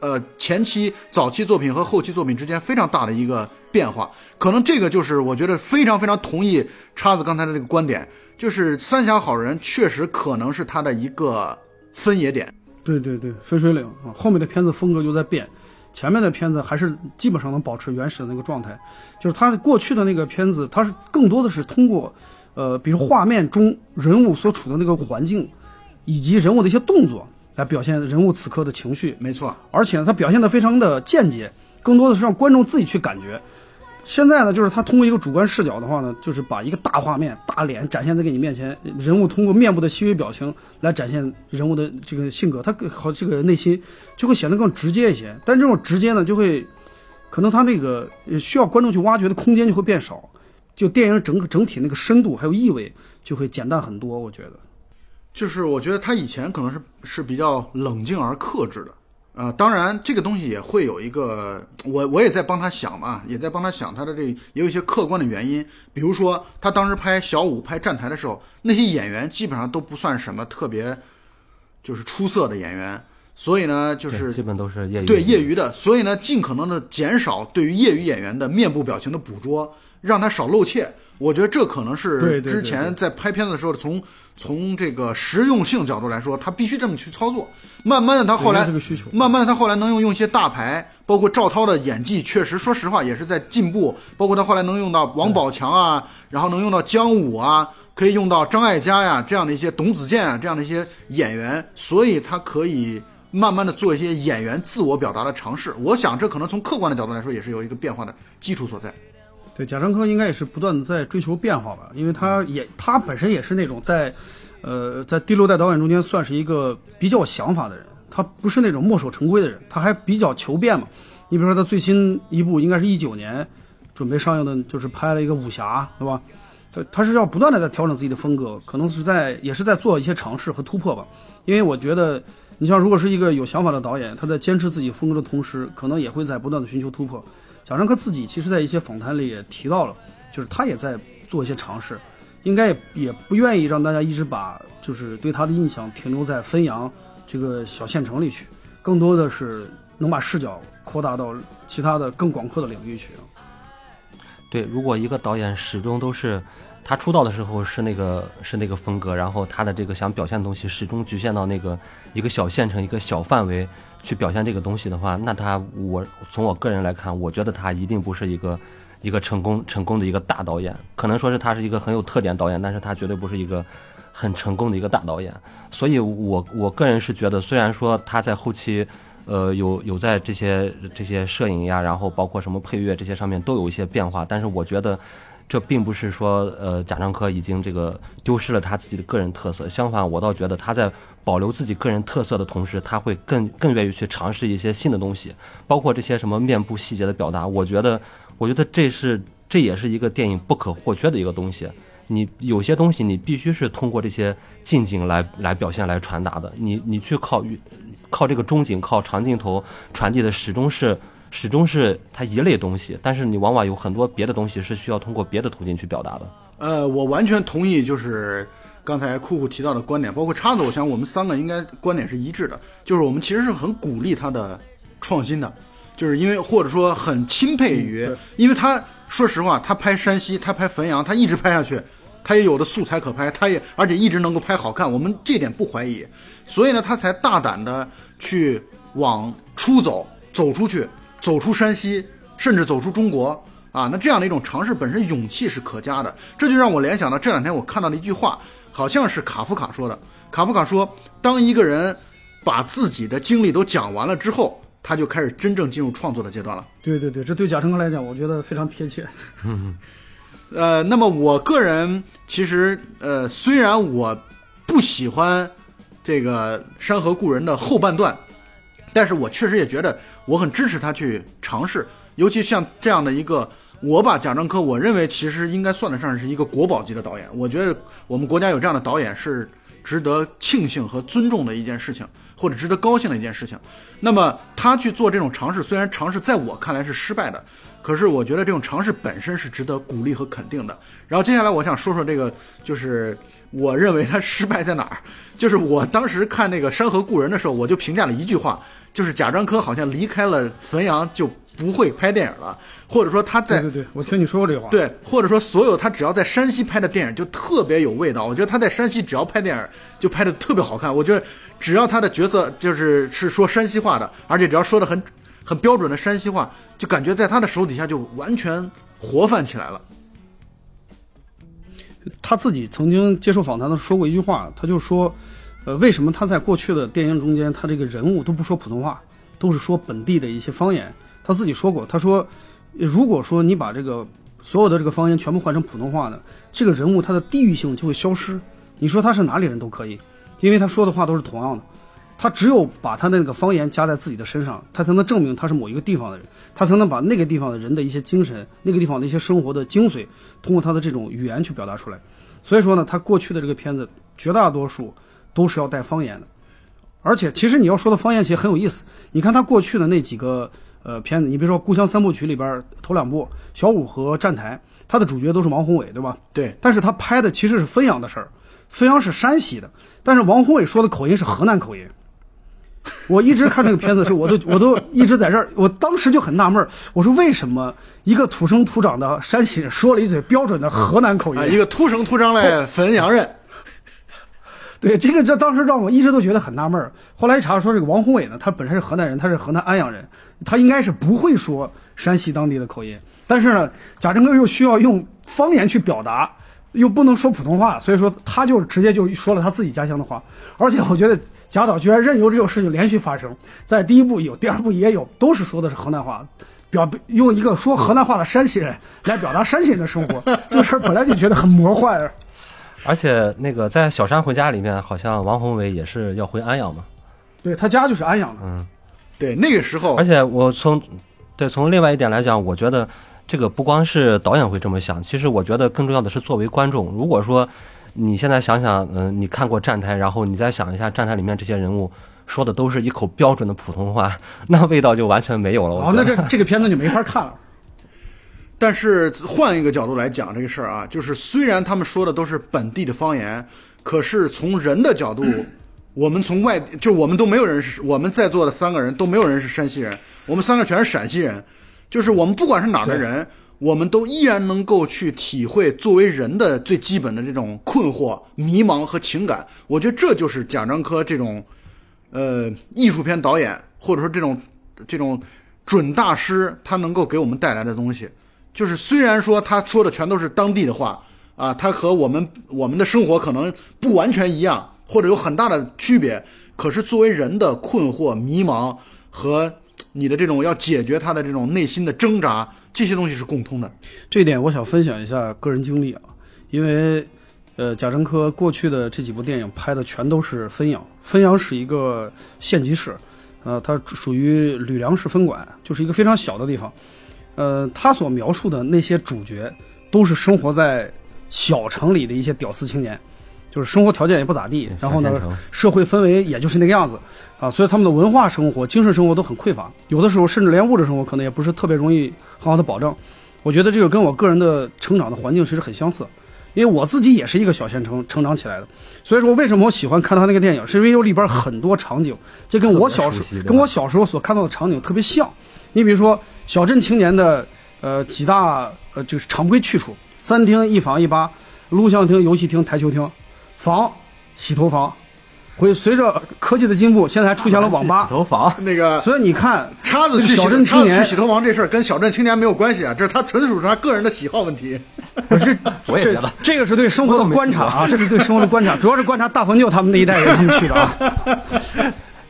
呃前期早期作品和后期作品之间非常大的一个变化。可能这个就是我觉得非常非常同意叉子刚才的这个观点，就是《三峡好人》确实可能是他的一个分野点。对对对，分水岭啊，后面的片子风格就在变，前面的片子还是基本上能保持原始的那个状态。就是他过去的那个片子，他是更多的是通过，呃，比如画面中人物所处的那个环境，以及人物的一些动作来表现人物此刻的情绪。没错，而且呢，他表现的非常的间接，更多的是让观众自己去感觉。现在呢，就是他通过一个主观视角的话呢，就是把一个大画面、大脸展现在给你面前，人物通过面部的细微表情来展现人物的这个性格，他和这个内心就会显得更直接一些。但这种直接呢，就会可能他那个呃需要观众去挖掘的空间就会变少，就电影整个整体那个深度还有意味就会减淡很多。我觉得。就是我觉得他以前可能是是比较冷静而克制的。呃，当然，这个东西也会有一个，我我也在帮他想嘛，也在帮他想他的这也有一些客观的原因，比如说他当时拍小五拍站台的时候，那些演员基本上都不算什么特别就是出色的演员，所以呢，就是基本都是业余对业余的，所以呢，尽可能的减少对于业余演员的面部表情的捕捉，让他少露怯。我觉得这可能是之前在拍片子的时候，从从这个实用性角度来说，他必须这么去操作。慢慢的，他后来慢慢的他后来能用用一些大牌，包括赵涛的演技，确实说实话也是在进步。包括他后来能用到王宝强啊，然后能用到姜武啊，可以用到张艾嘉呀这样的一些董子健啊这样的一些演员，所以他可以慢慢的做一些演员自我表达的尝试。我想这可能从客观的角度来说，也是有一个变化的基础所在。对，贾樟柯应该也是不断的在追求变化吧，因为他也他本身也是那种在，呃，在第六代导演中间算是一个比较有想法的人，他不是那种墨守成规的人，他还比较求变嘛。你比如说他最新一部应该是一九年准备上映的，就是拍了一个武侠，对吧？他他是要不断的在调整自己的风格，可能是在也是在做一些尝试和突破吧。因为我觉得，你像如果是一个有想法的导演，他在坚持自己风格的同时，可能也会在不断的寻求突破。贾樟柯自己其实在一些访谈里也提到了，就是他也在做一些尝试，应该也也不愿意让大家一直把就是对他的印象停留在汾阳这个小县城里去，更多的是能把视角扩大到其他的更广阔的领域去。对，如果一个导演始终都是他出道的时候是那个是那个风格，然后他的这个想表现的东西始终局限到那个一个小县城、一个小范围去表现这个东西的话，那他我从我个人来看，我觉得他一定不是一个一个成功成功的一个大导演。可能说是他是一个很有特点导演，但是他绝对不是一个很成功的一个大导演。所以我我个人是觉得，虽然说他在后期。呃，有有在这些这些摄影呀，然后包括什么配乐这些上面都有一些变化，但是我觉得这并不是说呃贾樟柯已经这个丢失了他自己的个人特色，相反，我倒觉得他在保留自己个人特色的同时，他会更更愿意去尝试一些新的东西，包括这些什么面部细节的表达，我觉得我觉得这是这也是一个电影不可或缺的一个东西。你有些东西你必须是通过这些近景来来表现来传达的，你你去靠靠这个中景靠长镜头传递的始终是始终是它一类东西，但是你往往有很多别的东西是需要通过别的途径去表达的。呃，我完全同意，就是刚才酷酷提到的观点，包括叉子，我想我们三个应该观点是一致的，就是我们其实是很鼓励他的创新的，就是因为或者说很钦佩于，因为他说实话，他拍山西，他拍汾阳，他一直拍下去，他也有的素材可拍，他也而且一直能够拍好看，我们这点不怀疑。所以呢，他才大胆的去往出走，走出去，走出山西，甚至走出中国啊！那这样的一种尝试本身勇气是可嘉的。这就让我联想到这两天我看到的一句话，好像是卡夫卡说的。卡夫卡说，当一个人把自己的经历都讲完了之后，他就开始真正进入创作的阶段了。对对对，这对贾成哥来讲，我觉得非常贴切。呃，那么我个人其实呃，虽然我不喜欢。这个《山河故人》的后半段，但是我确实也觉得我很支持他去尝试，尤其像这样的一个，我把贾樟柯，我认为其实应该算得上是一个国宝级的导演。我觉得我们国家有这样的导演是值得庆幸和尊重的一件事情，或者值得高兴的一件事情。那么他去做这种尝试，虽然尝试在我看来是失败的，可是我觉得这种尝试本身是值得鼓励和肯定的。然后接下来我想说说这个，就是。我认为他失败在哪儿？就是我当时看那个《山河故人》的时候，我就评价了一句话，就是贾樟柯好像离开了汾阳就不会拍电影了，或者说他在对对对，我听你说过这个话，对，或者说所有他只要在山西拍的电影就特别有味道。我觉得他在山西只要拍电影就拍的特别好看。我觉得只要他的角色就是是说山西话的，而且只要说的很很标准的山西话，就感觉在他的手底下就完全活泛起来了。他自己曾经接受访谈的说过一句话，他就说，呃，为什么他在过去的电影中间，他这个人物都不说普通话，都是说本地的一些方言。他自己说过，他说，如果说你把这个所有的这个方言全部换成普通话呢，这个人物他的地域性就会消失。你说他是哪里人都可以，因为他说的话都是同样的。他只有把他那个方言加在自己的身上，他才能证明他是某一个地方的人，他才能把那个地方的人的一些精神、那个地方的一些生活的精髓，通过他的这种语言去表达出来。所以说呢，他过去的这个片子绝大多数都是要带方言的，而且其实你要说的方言其实很有意思。你看他过去的那几个呃片子，你比如说《故乡三部曲》里边头两部《小五》和《站台》，他的主角都是王宏伟，对吧？对。但是他拍的其实是汾阳的事儿，汾阳是山西的，但是王宏伟说的口音是河南口音。我一直看这个片子的时候，我都我都一直在这儿，我当时就很纳闷我说为什么一个土生土长的山西人说了一嘴标准的河南口音，一个土生土长的汾阳人，对这个这当时让我一直都觉得很纳闷儿后来一查说这个王宏伟呢，他本身是河南人，他是河南安阳人，他应该是不会说山西当地的口音，但是呢，贾樟柯又需要用方言去表达，又不能说普通话，所以说他就直接就说了他自己家乡的话，而且我觉得。贾导居然任由这种事情连续发生，在第一部有，第二部也有，都是说的是河南话，表用一个说河南话的山西人来表达山西人的生活，这个事儿本来就觉得很魔幻。而且那个在《小山回家》里面，好像王宏伟也是要回安阳嘛，对他家就是安阳的。嗯，对，那个时候。而且我从，对从另外一点来讲，我觉得这个不光是导演会这么想，其实我觉得更重要的是作为观众，如果说。你现在想想，嗯，你看过站台，然后你再想一下站台里面这些人物说的都是一口标准的普通话，那味道就完全没有了。哦，那这这个片子就没法看了。但是换一个角度来讲这个事儿啊，就是虽然他们说的都是本地的方言，可是从人的角度，我们从外就我们都没有人是，我们在座的三个人都没有人是山西人，我们三个全是陕西人，就是我们不管是哪儿的人。我们都依然能够去体会作为人的最基本的这种困惑、迷茫和情感。我觉得这就是贾樟柯这种，呃，艺术片导演或者说这种这种准大师，他能够给我们带来的东西。就是虽然说他说的全都是当地的话啊，他和我们我们的生活可能不完全一样，或者有很大的区别，可是作为人的困惑、迷茫和你的这种要解决他的这种内心的挣扎，这些东西是共通的。这一点我想分享一下个人经历啊，因为呃，贾樟柯过去的这几部电影拍的全都是汾阳，汾阳是一个县级市，呃，它属于吕梁市分管，就是一个非常小的地方。呃，他所描述的那些主角都是生活在小城里的一些屌丝青年，就是生活条件也不咋地，然后呢社会氛围也就是那个样子啊，所以他们的文化生活、精神生活都很匮乏，有的时候甚至连物质生活可能也不是特别容易很好的保证。我觉得这个跟我个人的成长的环境其实很相似，因为我自己也是一个小县城成长起来的，所以说为什么我喜欢看他那个电影，是因为有里边很多场景，这跟我小时跟我小时候所看到的场景特别像。你比如说小镇青年的呃几大呃就是常规去处，三厅一房一吧，录像厅、游戏厅、台球厅，房、洗头房，会随着科技的进步，现在还出现了网吧洗。头房，那个所以你看，叉子去小镇青年叉子去洗头房这事儿跟小镇青年没有关系啊，这是他纯属是他个人的喜好问题。不是，这我也觉得这个是对生活的观察啊，这是对生活的观察，主要是观察大黄舅他们那一代人他们去的啊。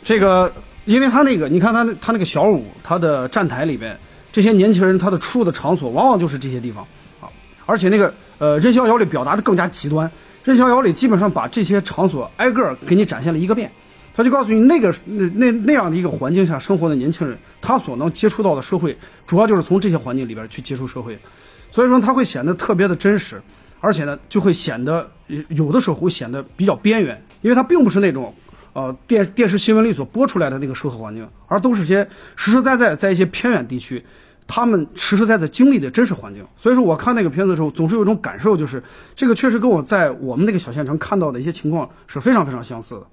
这个，因为他那个，你看他那他那个小五，他的站台里边，这些年轻人他的出入的场所往往就是这些地方啊，而且那个呃任逍遥里表达的更加极端，任逍遥里基本上把这些场所挨个给你展现了一个遍。他就告诉你，那个那那那样的一个环境下生活的年轻人，他所能接触到的社会，主要就是从这些环境里边去接触社会。所以说它会显得特别的真实，而且呢，就会显得有的时候会显得比较边缘，因为它并不是那种呃电电视新闻里所播出来的那个社会环境，而都是些实实在在在一些偏远地区，他们实实在在经历的真实环境。所以说，我看那个片子的时候，总是有一种感受，就是这个确实跟我在我们那个小县城看到的一些情况是非常非常相似的。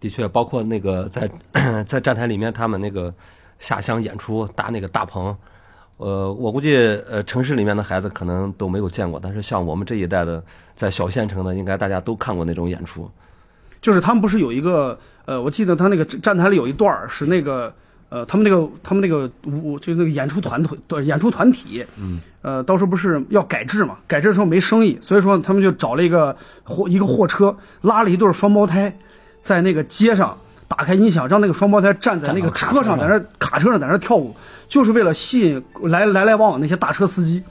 的确，包括那个在 在站台里面，他们那个下乡演出搭那个大棚，呃，我估计呃城市里面的孩子可能都没有见过，但是像我们这一代的在小县城的，应该大家都看过那种演出。就是他们不是有一个呃，我记得他那个站台里有一段是那个呃，他们那个他们那个舞就是那个演出团团对演出团体，嗯，呃，当时候不是要改制嘛？改制的时候没生意，所以说他们就找了一个货一个货车，拉了一对双胞胎，在那个街上打开音响，让那个双胞胎站在那个车上，在那卡车上在那跳舞，就是为了吸引来来来往往那些大车司机。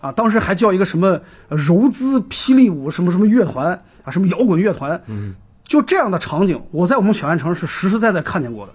啊，当时还叫一个什么呃柔姿霹雳舞什么什么乐团啊，什么摇滚乐团，嗯，就这样的场景，我在我们小县城是实实在在看见过的。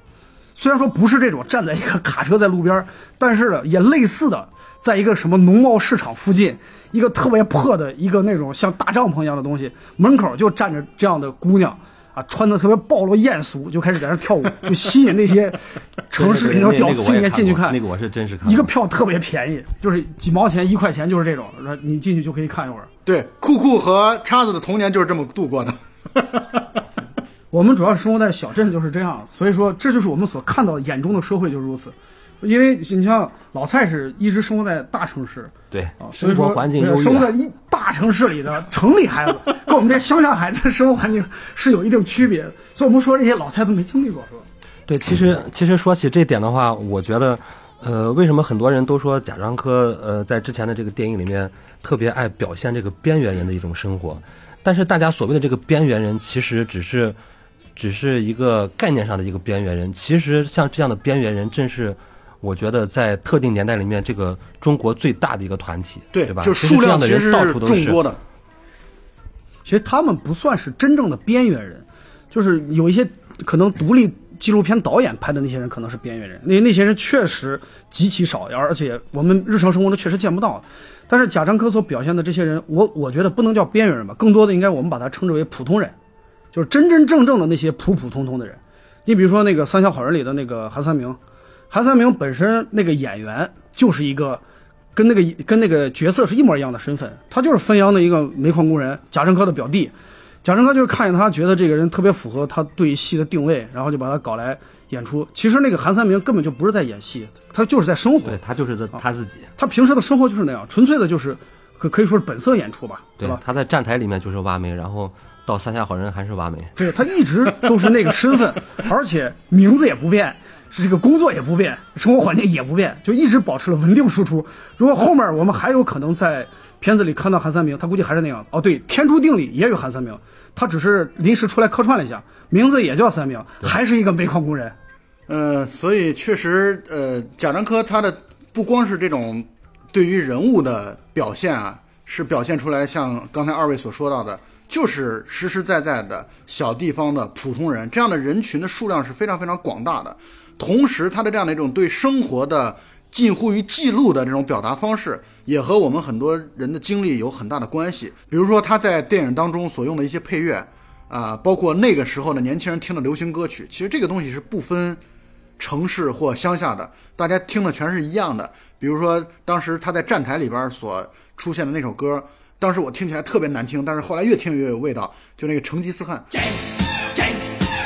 虽然说不是这种站在一个卡车在路边儿，但是呢，也类似的，在一个什么农贸市场附近，一个特别破的一个那种像大帐篷一样的东西，门口就站着这样的姑娘啊，穿的特别暴露艳俗，就开始在那儿跳舞，就吸引那些 城市里头屌丝青年进去看。那个我是真是看，一个票特别便宜，就是几毛钱、一块钱，就是这种，然后你进去就可以看一会儿。对，酷酷和叉子的童年就是这么度过的。我们主要生活在小镇，就是这样，所以说这就是我们所看到眼中的社会就是如此。因为你像老蔡是一直生活在大城市对啊，所以说生活环境优越，生活在一大城市里的城里孩子，跟我们这乡下孩子的生活环境是有一定区别的。所以我们说这些老蔡都没经历过，是吧？对，其实其实说起这点的话，我觉得，呃，为什么很多人都说贾樟柯呃在之前的这个电影里面特别爱表现这个边缘人的一种生活，但是大家所谓的这个边缘人，其实只是只是一个概念上的一个边缘人，其实像这样的边缘人，正是我觉得在特定年代里面，这个中国最大的一个团体，对吧？就其实数这样的人量其实是到处都是。众多的。其实他们不算是真正的边缘人，就是有一些可能独立纪录片导演拍的那些人可能是边缘人，那那些人确实极其少，而且我们日常生活中确实见不到。但是贾樟柯所表现的这些人，我我觉得不能叫边缘人吧，更多的应该我们把他称之为普通人，就是真真正正的那些普普通通的人。你比如说那个《三峡好人》里的那个韩三明，韩三明本身那个演员就是一个跟那个跟那个角色是一模一样的身份，他就是汾阳的一个煤矿工人，贾樟柯的表弟。贾樟柯就是看见他，觉得这个人特别符合他对戏的定位，然后就把他搞来演出。其实那个韩三明根本就不是在演戏，他就是在生活对，他就是在他自己。他平时的生活就是那样，纯粹的就是可可以说是本色演出吧，对吧？，他在站台里面就是挖煤，然后到三峡好人还是挖煤。对他一直都是那个身份，而且名字也不变，是这个工作也不变，生活环境也不变，就一直保持了稳定输出。如果后面我们还有可能在片子里看到韩三明，他估计还是那样。哦，对，《天注定》里也有韩三明，他只是临时出来客串了一下，名字也叫三明，还是一个煤矿工人。呃，所以确实，呃，贾樟柯他的不光是这种对于人物的表现啊，是表现出来像刚才二位所说到的，就是实实在在的小地方的普通人，这样的人群的数量是非常非常广大的。同时，他的这样的一种对生活的近乎于记录的这种表达方式，也和我们很多人的经历有很大的关系。比如说他在电影当中所用的一些配乐，啊、包括那个时候的年轻人听的流行歌曲，其实这个东西是不分城市或乡下的，大家听的全是一样的。比如说当时他在站台里边所出现的那首歌，当时我听起来特别难听，但是后来越听越有味道，就那个成吉思汗。Jing, Jing,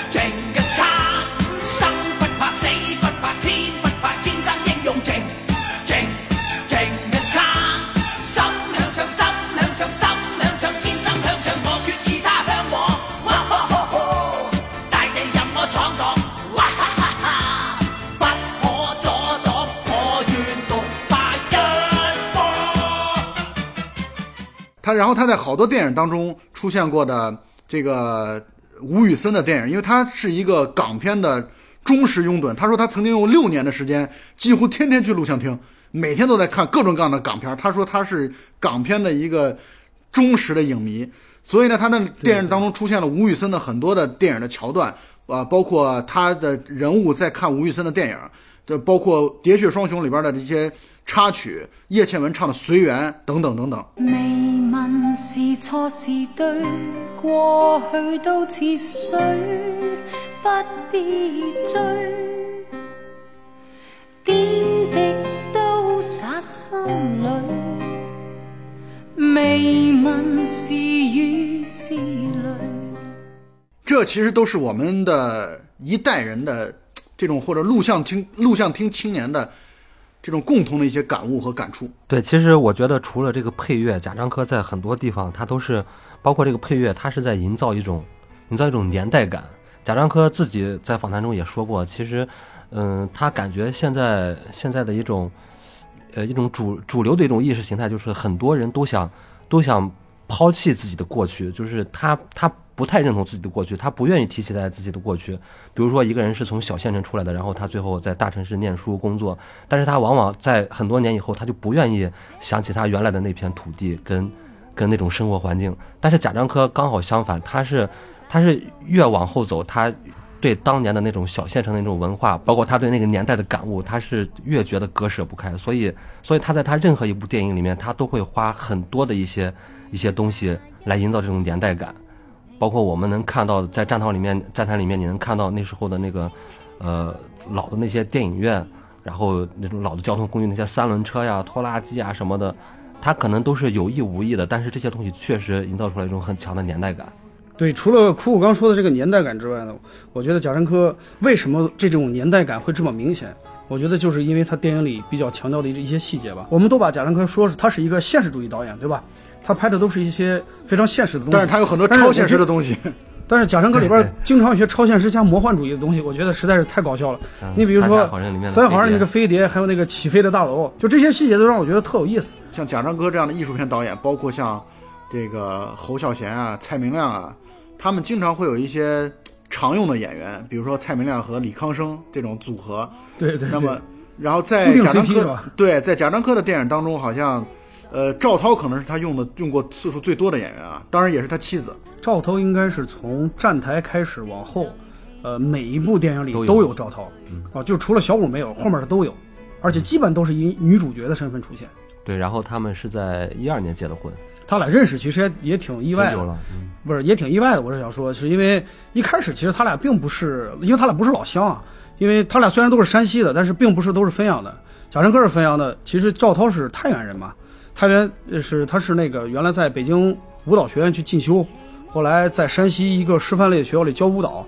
Genghis 他然后他在好多电影当中出现过的这个吴宇森的电影，因为他是一个港片的忠实拥趸。他说他曾经用六年的时间，几乎天天去录像厅，每天都在看各种各样的港片。他说他是港片的一个忠实的影迷，所以呢，他的电影当中出现了吴宇森的很多的电影的桥段，啊、包括他的人物在看吴宇森的电影，这包括《喋血双雄》里边的这些插曲，叶倩文唱的《随缘》等等等等。未問是錯是對，過去都似水，不必追。點滴都灑心裏，未問是雨是淚。这其实都是我们的一代人的这种或者录像厅录像厅青年的这种共同的一些感悟和感触。对，其实我觉得除了这个配乐，贾樟柯在很多地方他都是，包括这个配乐，他是在营造一种营造一种年代感。贾樟柯自己在访谈中也说过，其实，嗯，他感觉现在现在的一种，呃，一种主主流的一种意识形态，就是很多人都想都想抛弃自己的过去，就是他他不太认同自己的过去，他不愿意提起来自己的过去。比如说一个人是从小县城出来的，然后他最后在大城市念书工作，但是他往往在很多年以后，他就不愿意想起他原来的那片土地跟跟那种生活环境。但是贾樟柯刚好相反，他是他是越往后走，他对当年的那种小县城的那种文化，包括他对那个年代的感悟，他是越觉得割舍不开。所以，所以他在他任何一部电影里面，他都会花很多的一些一些东西来营造这种年代感。包括我们能看到在战场里面，战台里面你能看到那时候的那个，呃，老的那些电影院，然后那种老的交通工具，那些三轮车呀、拖拉机啊什么的，它可能都是有意无意的，但是这些东西确实营造出来一种很强的年代感。对，除了苦苦刚说的这个年代感之外呢，我觉得贾樟柯为什么这种年代感会这么明显？我觉得就是因为他电影里比较强调的一些细节吧。我们都把贾樟柯说是他是一个现实主义导演，对吧？他拍的都是一些非常现实的东西，但是他有很多超现实的东西。但是贾樟柯里边经常有些超现实加魔幻主义的东西，我觉得实在是太搞笑了。嗯你比如说三峡好人里面《三好人》飞碟那个飞碟，还有那个起飞的大楼，就这些细节都让我觉得特有意思。像贾樟柯这样的艺术片导演，包括像这个侯孝贤啊、蔡明亮啊，他们经常会有一些常用的演员，比如说蔡明亮和李康生这种组合。对对对。那么，然后在贾樟柯对在贾樟柯的电影当中，好像呃赵涛可能是他用的用过次数最多的演员啊，当然也是他妻子。赵涛应该是从站台开始往后，呃，每一部电影里都有赵涛，啊，就除了小五没有，后面的都有，而且基本都是以女主角的身份出现。对，然后他们是在一二年结的婚，他俩认识其实也也挺意外的，了，嗯，不是也挺意外的。我是想说，是因为一开始其实他俩并不是，因为他俩不是老乡啊，因为他俩虽然都是山西的，但是并不是都是汾阳的。贾樟柯是汾阳的，其实赵涛是太原人嘛，太原是他是那个原来在北京舞蹈学院去进修，后来在山西一个师范类的学校里教舞蹈，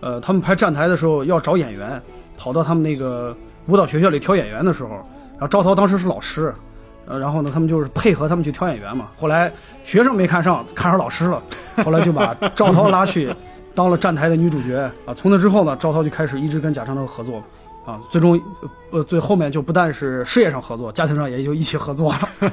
呃，他们拍站台的时候要找演员，跑到他们那个舞蹈学校里挑演员的时候，然后赵涛当时是老师，呃，然后呢，他们就是配合他们去挑演员嘛。后来学生没看上，看上老师了，后来就把赵涛拉去当了站台的女主角啊。从那之后呢，赵涛就开始一直跟贾樟柯合作。啊，最终，呃，最后面就不但是事业上合作，家庭上也就一起合作了。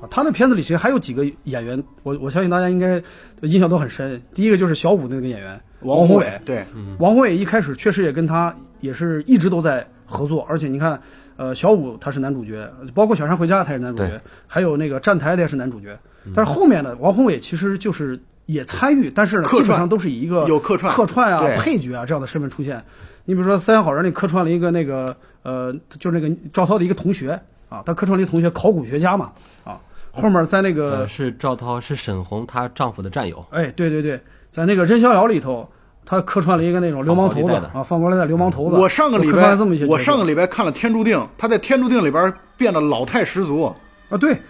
啊，他那片子里其实还有几个演员，我我相信大家应该印象都很深。第一个就是小五的那个演员王宏伟，宏对，王宏伟一开始确实也跟他也是一直都在合作，而且你看，呃，小五他是男主角，包括《小山回家》他也是男主角，还有那个站台他也是男主角。但是后面的，王宏伟其实就是也参与，但是呢，客串基本上都是以一个有客串客串啊、配角啊这样的身份出现。你比如说《三峡好人》里客串了一个那个呃，就是那个赵涛的一个同学啊，他客串了一个同学，考古学家嘛啊。后面在那个呃，是赵涛，是沈红她丈夫的战友。哎，对对对，在那个《任逍遥》里头，他客串了一个那种流氓头子啊，放高利贷流氓头子。我上个礼拜我上个礼拜看了《天注定》，他在《天注定》里边变得老态十足。啊，对，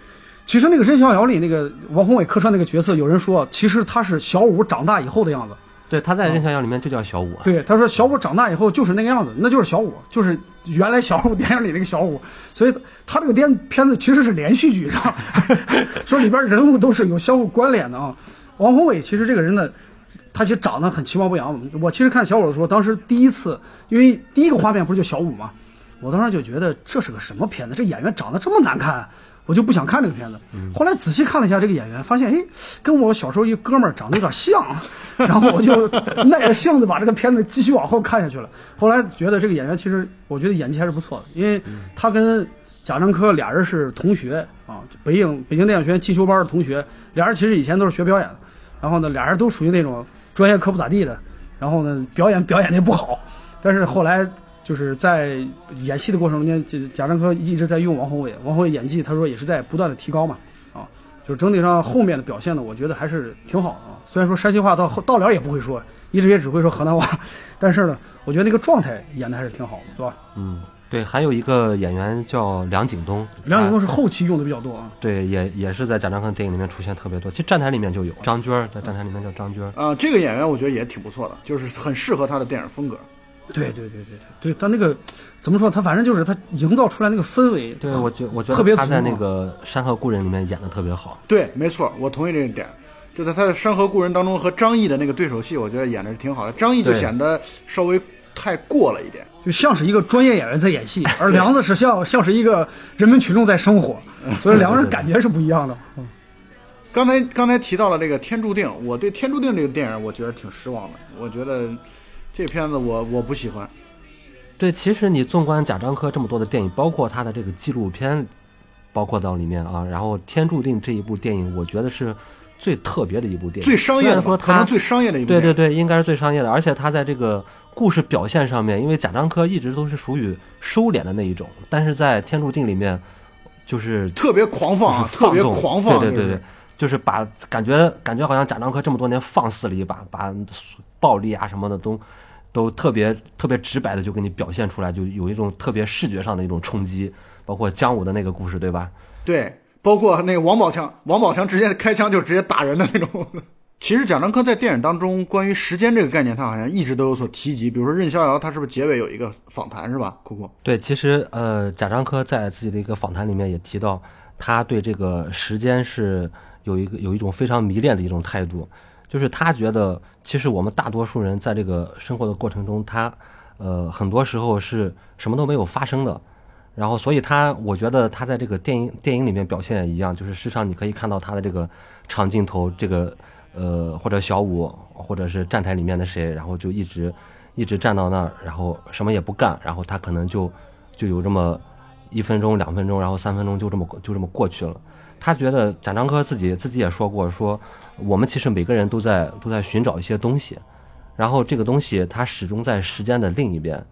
其实那个《任逍遥》里那个王宏伟客串那个角色，有人说其实他是小五长大以后的样子。对，他在《任逍遥》里面就叫小五。对，他说小五长大以后就是那个样子，那就是小五，就是原来小五电影里那个小五。所以他这个电片子其实是连续剧，是吧？说里边人物都是有相互关联的啊。王宏伟其实这个人呢，他其实长得很其貌不扬。我其实看小五的时候，当时第一次，因为第一个画面不是就小五吗，我当时就觉得这是个什么片子？这演员长得这么难看，我就不想看这个片子。后来仔细看了一下这个演员，发现哎，跟我小时候一哥们儿长得有点像，然后我就 耐着性子把这个片子继续往后看下去了。后来觉得这个演员其实我觉得演技还是不错的，因为他跟贾樟柯俩人是同学啊，北影北京电影学院进修班的同学，俩人其实以前都是学表演的，然后呢，俩人都属于那种专业课不咋地的，然后呢，表演表演的也不好，但是后来就是在演戏的过程中间，贾贾樟柯一直在用王宏伟，王宏伟演技他说也是在不断的提高嘛，啊，就是整体上后面的表现呢，我觉得还是挺好的啊。虽然说山西话到后到了也不会说，一直也只会说河南话，但是呢，我觉得那个状态演的还是挺好的，是吧？嗯，对，还有一个演员叫梁景东，梁景东是后期用的比较多啊。对，也也是在贾樟柯电影里面出现特别多。其实站台里面就有张娟儿，在站台里面叫张娟儿。啊、这个演员我觉得也挺不错的，就是很适合他的电影风格。对对对对对，对他那个怎么说？他反正就是他营造出来那个氛围，对，我觉我觉特别得他在那个《山河故人》里面演的特别好。对，没错，我同意这一点。就在他的《山河故人》当中和张译的那个对手戏，我觉得演的是挺好的。张译就显得稍微太过了一点。就像是一个专业演员在演戏，而梁子是像像是一个人民群众在生活，所以两个人感觉是不一样的。嗯 刚才刚才提到了这个《天注定》，我对《天注定》这个电影我觉得挺失望的。我觉得这片子我我不喜欢。对，其实你纵观贾樟柯这么多的电影，包括他的这个纪录片，包括到里面啊，然后《天注定》这一部电影，我觉得是最特别的一部电影，最商业的吧，虽然说他可能最商业的一部电影。对对对，应该是最商业的，而且他在这个故事表现上面，因为贾樟柯一直都是属于收敛的那一种，但是在《天注定》里面，就是特别狂放啊，特别狂放。对对对对，就是把感觉感觉好像贾樟柯这么多年放肆了一把，把暴力啊什么的都都特别特别直白的就给你表现出来，就有一种特别视觉上的一种冲击，包括姜武的那个故事，对吧？对，包括那个王宝强，王宝强直接开枪就直接打人的那种。其实贾樟柯在电影当中关于时间这个概念，他好像一直都有所提及。比如说任逍遥，他是不是结尾有一个访谈是吧？酷酷，对，其实呃，贾樟柯在自己的一个访谈里面也提到，他对这个时间是有一个有一种非常迷恋的一种态度，就是他觉得其实我们大多数人在这个生活的过程中，他呃很多时候是什么都没有发生的，然后所以他我觉得他在这个电影电影里面表现也一样，就是时常你可以看到他的这个长镜头，这个呃或者小五或者是站台里面的谁，然后就一直一直站到那儿，然后什么也不干，然后他可能就就有这么一分钟、两分钟，然后三分钟就这么就这么过去了。他觉得贾樟柯自己自己也说过，说我们其实每个人都在都在寻找一些东西，然后这个东西它始终在时间的另一边，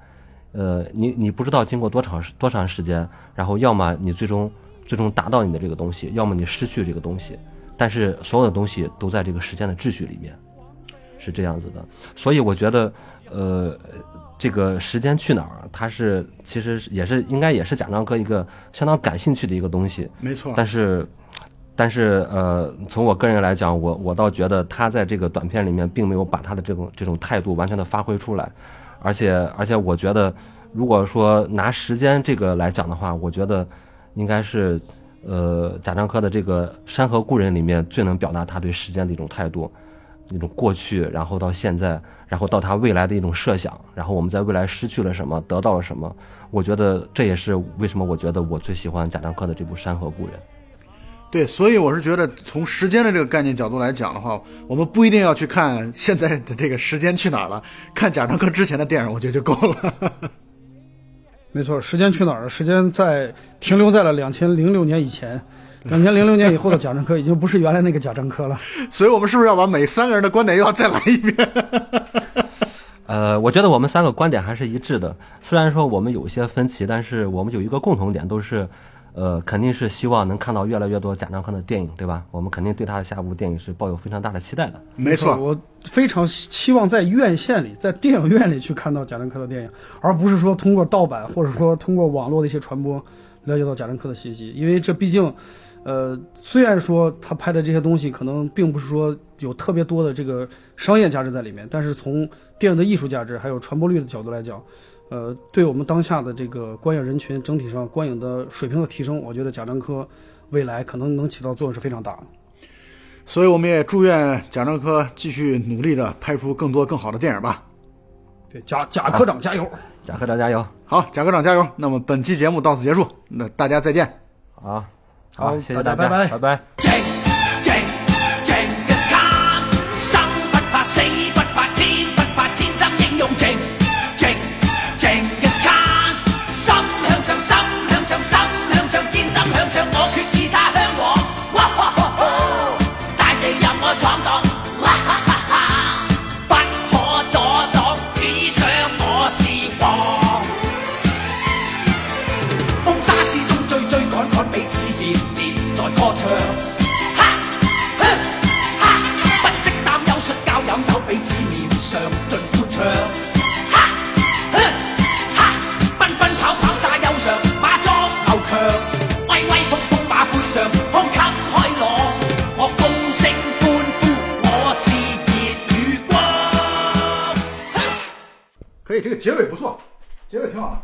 呃，你你不知道经过多长多长时间，然后要么你最终最终达到你的这个东西，要么你失去这个东西，但是所有的东西都在这个时间的秩序里面，是这样子的。所以我觉得，呃，这个时间去哪儿，它是其实也是应该也是贾樟柯一个相当感兴趣的一个东西，没错。但是但是呃，从我个人来讲，我我倒觉得他在这个短片里面并没有把他的这种这种态度完全的发挥出来，而且而且我觉得，如果说拿时间这个来讲的话，我觉得应该是呃贾樟柯的这个《山河故人》里面最能表达他对时间的一种态度，一种过去，然后到现在，然后到他未来的一种设想，然后我们在未来失去了什么，得到了什么，我觉得这也是为什么我觉得我最喜欢贾樟柯的这部《山河故人》。对，所以我是觉得从时间的这个概念角度来讲的话，我们不一定要去看现在的这个时间去哪儿了，看贾樟柯之前的电影，我觉得就够了。没错，时间去哪儿了？时间在停留在了两千零六年以前，两千零六年以后的贾樟柯已经不是原来那个贾樟柯了。所以我们是不是要把每三个人的观点又要再来一遍？呃，我觉得我们三个观点还是一致的，虽然说我们有一些分歧，但是我们有一个共同点，都是，呃，肯定是希望能看到越来越多贾樟柯的电影，对吧？我们肯定对他的下部电影是抱有非常大的期待的。没错，我非常期望在院线里，在电影院里去看到贾樟柯的电影，而不是说通过盗版或者说通过网络的一些传播了解到贾樟柯的信息，因为这毕竟，呃，虽然说他拍的这些东西可能并不是说有特别多的这个商业价值在里面，但是从电影的艺术价值还有传播率的角度来讲，呃，对我们当下的这个观影人群整体上观影的水平的提升，我觉得贾樟柯未来可能能起到作用是非常大的。所以我们也祝愿贾樟柯继续努力的拍出更多更好的电影吧。对，贾贾科长加油！贾科长加油！好，贾科长加油！那么本期节目到此结束，那大家再见。好，好好，谢谢大大家，家拜拜拜拜。以，这个结尾不错，结尾挺好的。